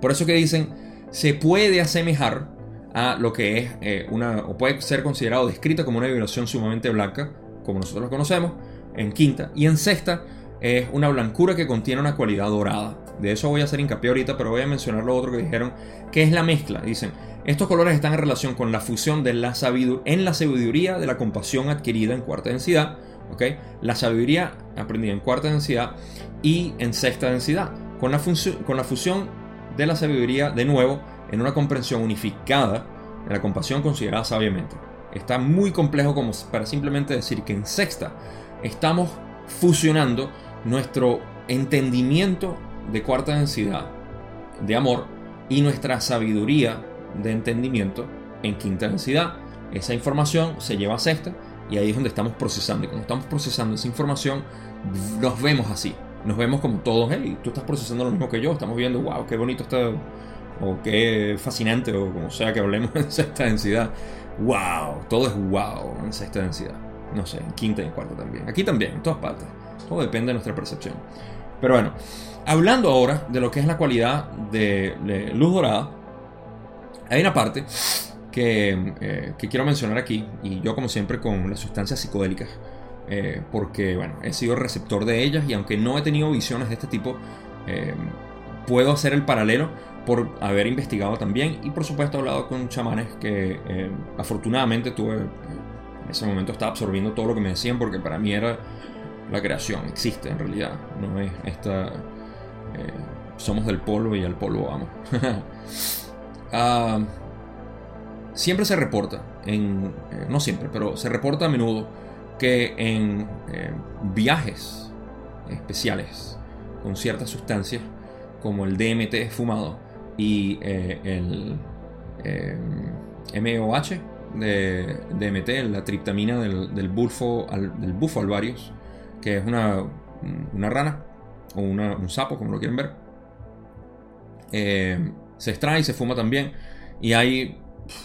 [SPEAKER 1] Por eso que dicen, se puede asemejar a lo que es eh, una, o puede ser considerado descrita como una vibración sumamente blanca, como nosotros lo conocemos, en quinta. Y en sexta es una blancura que contiene una cualidad dorada. De eso voy a hacer hincapié ahorita, pero voy a mencionar lo otro que dijeron, que es la mezcla. Dicen, estos colores están en relación con la fusión de la sabiduría, en la sabiduría de la compasión adquirida en cuarta densidad, ¿ok? La sabiduría aprendida en cuarta densidad y en sexta densidad. Con la, con la fusión de la sabiduría, de nuevo, en una comprensión unificada de la compasión considerada sabiamente. Está muy complejo como para simplemente decir que en sexta estamos fusionando nuestro entendimiento de cuarta densidad de amor y nuestra sabiduría de entendimiento en quinta densidad. Esa información se lleva a sexta y ahí es donde estamos procesando. Y cuando estamos procesando esa información, nos vemos así. Nos vemos como todos, hey, tú estás procesando lo mismo que yo. Estamos viendo, wow, qué bonito está o qué fascinante, o como sea que hablemos en sexta densidad. ¡Wow! Todo es wow en sexta densidad. No sé, en quinta y en cuarta también. Aquí también, en todas partes. Todo depende de nuestra percepción. Pero bueno, hablando ahora de lo que es la cualidad de, luz dorada, hay una parte que, eh, que, quiero mencionar aquí, y yo como siempre con las sustancias psicodélicas, eh, porque bueno, he sido receptor de ellas y aunque no he tenido visiones de este tipo, eh, puedo hacer el paralelo por haber investigado también y por supuesto he hablado con chamanes que eh, afortunadamente tuve, en ese momento estaba absorbiendo todo lo que me decían porque para mí era la creación, existe en realidad, no es esta... somos del polvo y al polvo vamos. Ah, siempre se reporta, en, no siempre, pero se reporta a menudo que en eh, viajes especiales con ciertas sustancias como el DMT fumado y eh, el MOH eh, de DMT, la triptamina del, bufo, del bufo alvarius, que es una, una rana o un sapo, como lo quieren ver, se extrae y se fuma también. Y hay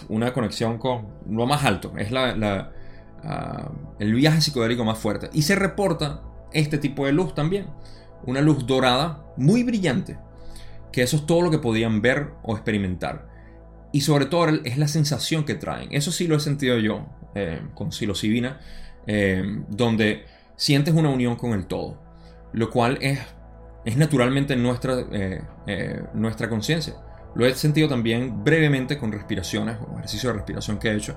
[SPEAKER 1] una conexión con lo más alto, es la Ah, el viaje psicodélico más fuerte. Y se reporta este tipo de luz también. Una luz dorada muy brillante. Que eso es todo lo que podían ver o experimentar. Y sobre todo es la sensación que traen. Eso sí lo he sentido yo eh, con psilocibina. Eh, donde sientes una unión con el todo. Lo cual es, es naturalmente nuestra, eh, nuestra conciencia. Lo he sentido también brevemente con respiraciones o ejercicio de respiración que he hecho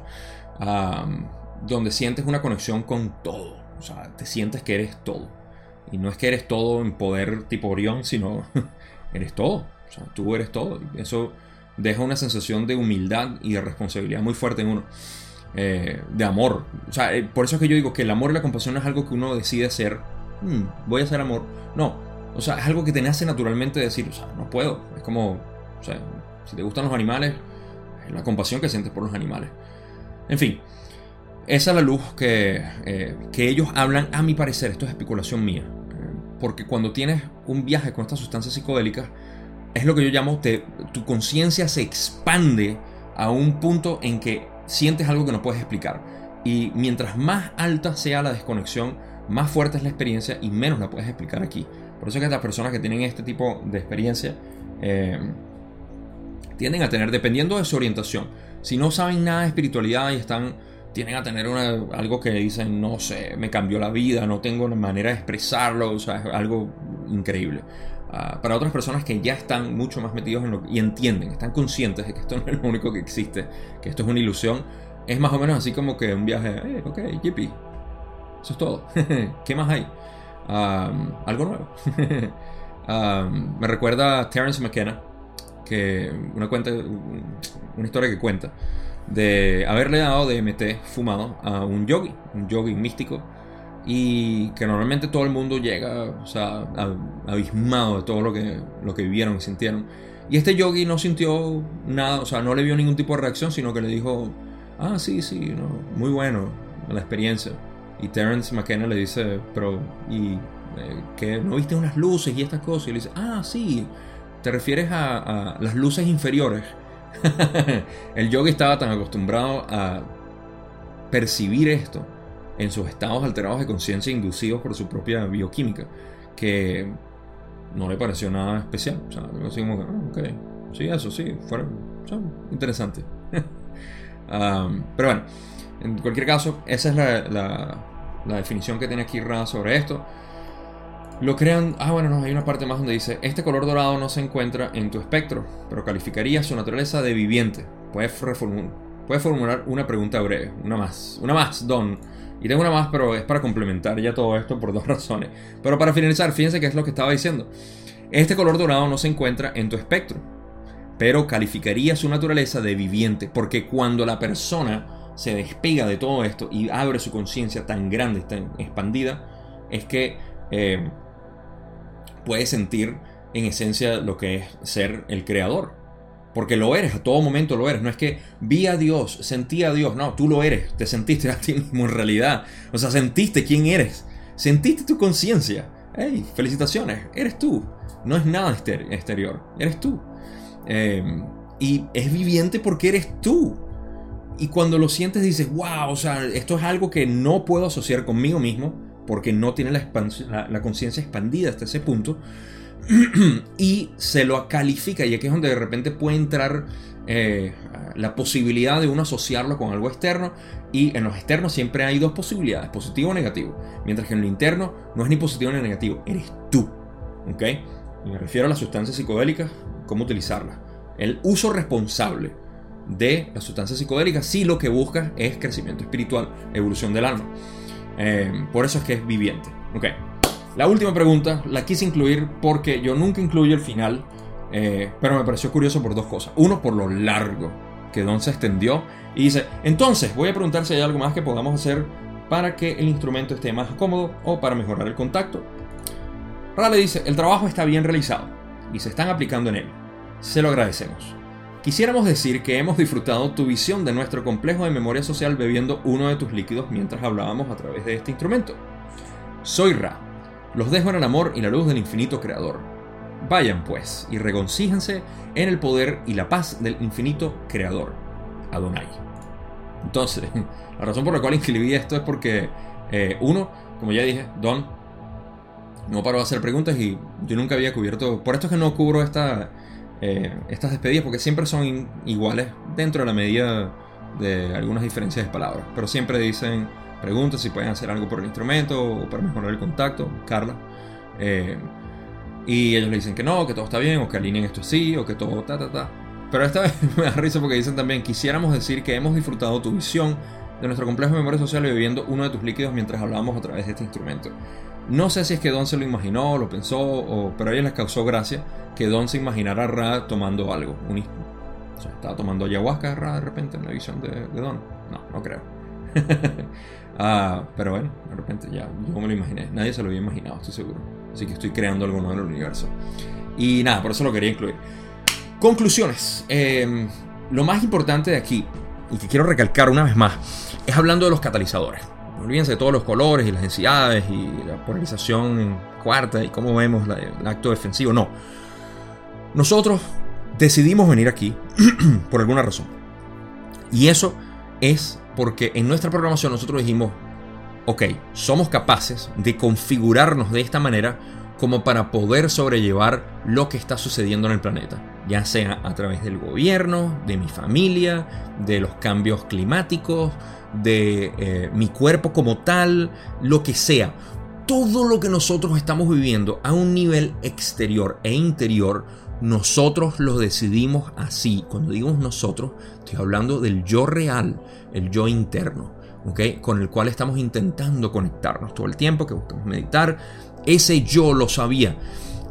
[SPEAKER 1] donde sientes una conexión con todo. O sea, te sientes que eres todo. Y no es que eres todo en poder tipo Orión, sino eres todo. O sea, tú eres todo. Eso deja una sensación de humildad y de responsabilidad muy fuerte en uno. Eh, de amor. O sea, eh, por eso es que yo digo que el amor y la compasión no es algo que uno decide hacer. Hmm, voy a hacer amor. No. O sea, es algo que te nace naturalmente decir, o sea, no puedo. Es como, o sea, si te gustan los animales, es la compasión que sientes por los animales. En fin, esa es la luz eh, que, ellos hablan, a mi parecer, esto es especulación mía, porque cuando tienes un viaje con estas sustancias psicodélicas, es lo que yo llamo, tu conciencia se expande a un punto en que sientes algo que no puedes explicar. Y mientras más alta sea la desconexión, más fuerte es la experiencia y menos la puedes explicar aquí. Por eso es que las personas que tienen este tipo de experiencia eh, tienden a tener, dependiendo de su orientación, si no saben nada de espiritualidad y están tienen a tener algo que dicen, no sé, me cambió la vida, no tengo una manera de expresarlo, o sea, es algo increíble. Ah, para otras personas que ya están mucho más metidos en lo y entienden, están conscientes de que esto no es lo único que existe, que esto es una ilusión, es más o menos así como que un viaje, eh, ok, yippee, eso es todo, ¿qué más hay? algo nuevo. me recuerda a Terence McKenna, que una, cuenta, una historia que cuenta de haberle dado DMT fumado a un yogi, un yogi místico, y que normalmente todo el mundo llega, o sea, abismado de todo lo que, lo que vivieron y sintieron. Y este yogi no sintió nada, o sea, no le vio ningún tipo de reacción, sino que le dijo, ah, sí, sí, muy bueno la experiencia. Y Terence McKenna le dice, pero, ¿y eh, que no viste unas luces y estas cosas? Y le dice, ah, sí, te refieres a las luces inferiores el yogi estaba tan acostumbrado a percibir esto en sus estados alterados de conciencia inducidos por su propia bioquímica que no le pareció nada especial. O sea, así que, ah, sí, eso sí, fue interesante. pero bueno, en cualquier caso, esa es la, la definición que tiene aquí Ra sobre esto. Lo crean. Ah, bueno, no, hay una parte más donde dice: Este color dorado no se encuentra en tu espectro, pero calificaría su naturaleza de viviente. Puedes, formular una pregunta breve. Una más. Una más, Don. Y tengo una más, pero es para complementar ya todo esto por dos razones. Pero para finalizar, fíjense qué es lo que estaba diciendo. Este color dorado no se encuentra en tu espectro, pero calificaría su naturaleza de viviente, porque cuando la persona se despega de todo esto y abre su conciencia tan grande tan expandida, es que eh, puedes sentir en esencia lo que es ser el creador. Porque lo eres, a todo momento lo eres. No es que vi a Dios, sentí a Dios. No, tú lo eres. Te sentiste a ti mismo en realidad. O sea, sentiste quién eres. Sentiste tu conciencia. Hey, felicitaciones. Eres tú. No es nada exterior. Eres tú. Em, y es viviente porque eres tú. Y cuando lo sientes dices, wow, o sea, esto es algo que no puedo asociar conmigo mismo porque no tiene la, conciencia expandida hasta ese punto. y se lo califica, y aquí es donde de repente puede entrar eh, la posibilidad de uno asociarlo con algo externo y en los externos siempre hay dos posibilidades, positivo o negativo, mientras que en lo interno no es ni positivo ni negativo, eres tú. ¿Ok? Y me refiero a las sustancias psicodélicas, cómo utilizarlas. El uso responsable de las sustancias psicodélicas si lo que buscas es crecimiento espiritual, evolución del alma. Eh, por eso es que es viviente. Ok. La última pregunta la quise incluir porque yo nunca incluyo el final, eh, pero me pareció curioso por dos cosas. Uno, por lo largo que Don se extendió y dice, entonces voy a preguntar si hay algo más que podamos hacer para que el instrumento esté más cómodo o para mejorar el contacto. Rale dice, el trabajo está bien realizado y se están aplicando en él. Se lo agradecemos. Quisiéramos decir que hemos disfrutado tu visión de nuestro complejo de memoria social bebiendo uno de tus líquidos mientras hablábamos a través de este instrumento. Soy Ra. Los dejo en el amor y la luz del infinito creador. Vayan pues y regoncíjense en el poder y la paz del infinito creador. Adonai. Entonces, la razón por la cual inscribí esto es porque, eh, uno, como ya dije, Don no paró de hacer preguntas y yo nunca había cubierto. Por esto es que no cubro esta, eh, estas despedidas, porque siempre son iguales dentro de la medida de algunas diferencias de palabras. Pero siempre dicen preguntas si pueden hacer algo por el instrumento o para mejorar el contacto, Carla. Eh, y ellos le dicen que no, que todo está bien, o que alineen esto así, o que todo ta ta ta. Pero esta vez me da risa porque dicen también, quisiéramos decir que hemos disfrutado tu visión de nuestro complejo de memoria social bebiendo uno de tus líquidos mientras hablábamos a través de este instrumento. No sé si es que Don se lo imaginó, lo pensó, o, pero a ellos les causó gracia que Don se imaginara a Ra tomando algo. Un, o sea, estaba tomando ayahuasca Ra de repente en la visión de, Don. No, no creo. ah, pero bueno, de repente ya yo me lo imaginé. Nadie se lo había imaginado, estoy seguro. Así que estoy creando algo nuevo en el universo. Y nada, por eso lo quería incluir. Conclusiones. Em, lo más importante de aquí, y que quiero recalcar una vez más, es hablando de los catalizadores. Olvídense de todos los colores y las densidades y la polarización cuarta y cómo vemos el acto defensivo. No. Nosotros decidimos venir aquí por alguna razón. Y eso es porque en nuestra programación nosotros dijimos, ok, somos capaces de configurarnos de esta manera como para poder sobrellevar lo que está sucediendo en el planeta, ya sea a través del gobierno, de mi familia, de los cambios climáticos, de eh, mi cuerpo como tal, lo que sea. Todo lo que nosotros estamos viviendo a un nivel exterior e interior, nosotros lo decidimos así. Cuando digo nosotros, estoy hablando del yo real, el yo interno. Con el cual estamos intentando conectarnos todo el tiempo, que buscamos meditar. Ese yo lo sabía.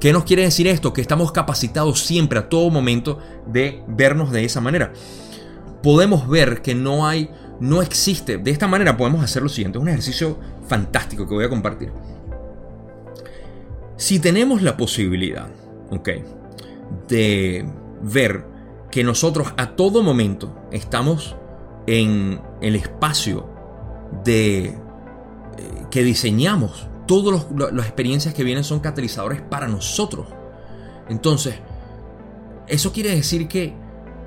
[SPEAKER 1] ¿Qué nos quiere decir esto? Que estamos capacitados siempre, a todo momento, de vernos de esa manera. Podemos ver que no hay no existe. De esta manera podemos hacer lo siguiente, es un ejercicio fantástico que voy a compartir. Si tenemos la posibilidad, ok, de ver que nosotros a todo momento estamos en el espacio de eh, que diseñamos, todas las experiencias que vienen son catalizadores para nosotros. Entonces, eso quiere decir que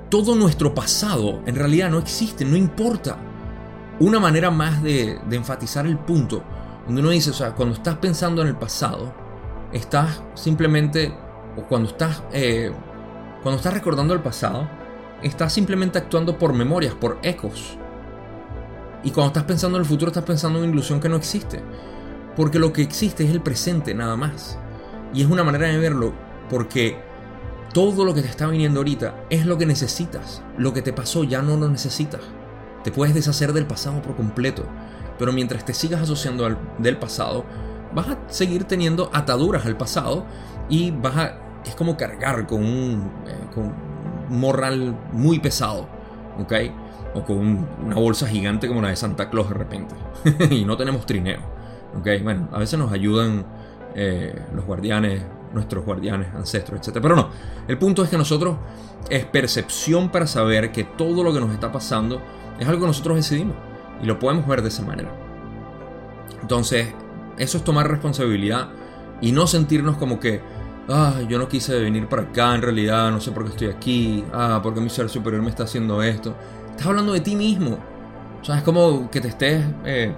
[SPEAKER 1] todo nuestro pasado en realidad no existe, no importa. Una manera más de, enfatizar el punto, donde uno dice, o sea, cuando estás pensando en el pasado, estás simplemente, o cuando estás, eh, cuando estás recordando el pasado, estás simplemente actuando por memorias, por ecos. Y cuando estás pensando en el futuro, estás pensando en una ilusión que no existe. Porque lo que existe es el presente, nada más. Y es una manera de verlo, porque todo lo que te está viniendo ahorita es lo que necesitas. Lo que te pasó ya no lo necesitas. Te puedes deshacer del pasado por completo. Pero mientras te sigas asociando al, del pasado, vas a seguir teniendo ataduras al pasado y vas a... Es como cargar con un, eh, morral muy pesado. ¿Ok? O con una bolsa gigante como la de Santa Claus de repente. y no tenemos trineo. ¿Ok? Bueno, a veces nos ayudan eh, los guardianes nuestros guardianes, ancestros, etc. Pero no, el punto es que nosotros es percepción para saber que todo lo que nos está pasando es algo que nosotros decidimos y lo podemos ver de esa manera. Entonces, eso es tomar responsabilidad y no sentirnos como que, ah, yo no quise venir para acá en realidad, no sé por qué estoy aquí, ah, porque mi ser superior me está haciendo esto. Estás hablando de ti mismo. O sea, es como que te estés eh,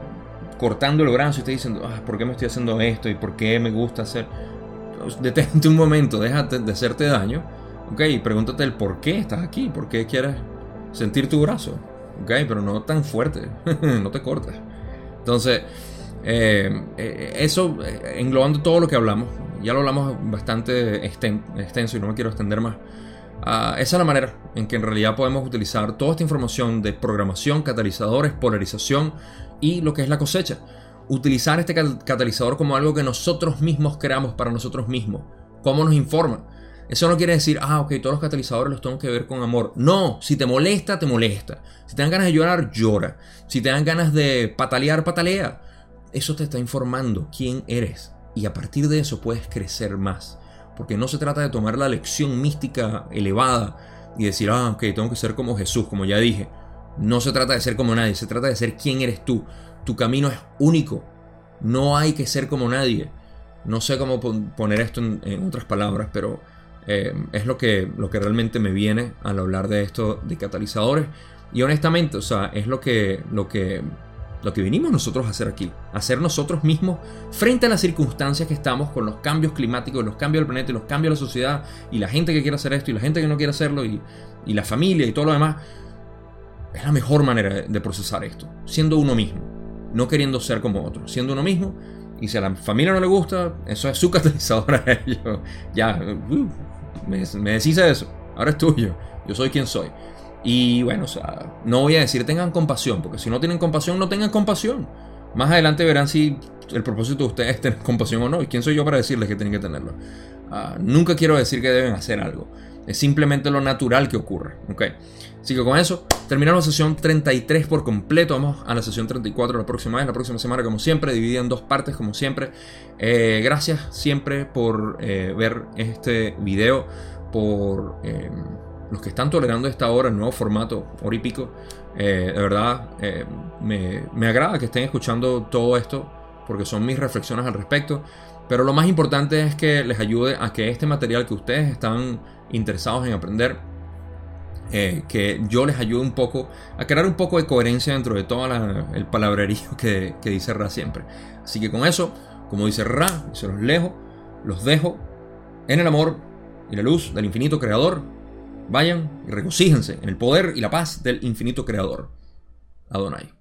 [SPEAKER 1] cortando el brazo y estés diciendo, ah, ¿por qué me estoy haciendo esto? ¿Y por qué me gusta hacer? detente un momento, déjate de hacerte daño Ok, pregúntate el por qué estás aquí, por qué quieres sentir tu brazo. Ok, pero no tan fuerte, no te cortes. Entonces, eh, eh, eso eh, englobando todo lo que hablamos, ya lo hablamos bastante extenso y no me quiero extender más. Ah, esa es la manera en que en realidad podemos utilizar toda esta información de programación, catalizadores, polarización y lo que es la cosecha. Utilizar este catalizador como algo que nosotros mismos creamos para nosotros mismos. ¿Cómo nos informa? Eso no quiere decir, ah, ok, todos los catalizadores los tengo que ver con amor. No, si te molesta, te molesta. Si te dan ganas de llorar, llora. Si te dan ganas de patalear, patalea. Eso te está informando quién eres. Y a partir de eso puedes crecer más. Porque no se trata de tomar la lección mística elevada y decir, ah, ok, tengo que ser como Jesús, como ya dije. No se trata de ser como nadie, se trata de ser quién eres tú. Tu camino es único. No hay que ser como nadie. No sé cómo poner esto en, otras palabras, pero eh, es lo que, lo que realmente me viene al hablar de esto de catalizadores. Y honestamente, o sea, es lo que, lo que lo que venimos nosotros a hacer aquí, hacer nosotros mismos frente a las circunstancias que estamos con los cambios climáticos, los cambios del planeta y los cambios de la sociedad y la gente que quiere hacer esto y la gente que no quiere hacerlo y, la familia y todo lo demás, es la mejor manera de procesar esto, siendo uno mismo, no queriendo ser como otro, siendo uno mismo y si a la familia no le gusta, eso es su catalizador a ellos. Ya, uh, me, me deshice de eso, ahora es tuyo, yo soy quien soy. Y bueno, no voy a decir tengan compasión, porque si no tienen compasión, no tengan compasión. Más adelante verán si el propósito de ustedes es tener compasión o no. ¿Y quién soy yo para decirles que tienen que tenerlo? Ah, nunca quiero decir que deben hacer algo. Es simplemente lo natural que ocurre. ¿ok? Así que con eso terminamos la sesión 33 por completo. Vamos a la sesión 34 la próxima vez, la próxima semana, como siempre, dividida en dos partes, como siempre. Eh, gracias siempre por eh, ver este video, por eh, los que están tolerando esta hora, el nuevo formato, hora y pico, eh, de verdad me, agrada que estén escuchando todo esto, porque son mis reflexiones al respecto. Pero lo más importante es que les ayude a que este material que ustedes están interesados en aprender, eh, que yo les ayude un poco a crear un poco de coherencia dentro de todo el palabrerío que, que, dice Ra siempre. Así que con eso, como dice Ra, se los lejo, los dejo en el amor y la luz del infinito creador Vayan y regocíjense en el poder y la paz del infinito creador. Adonai.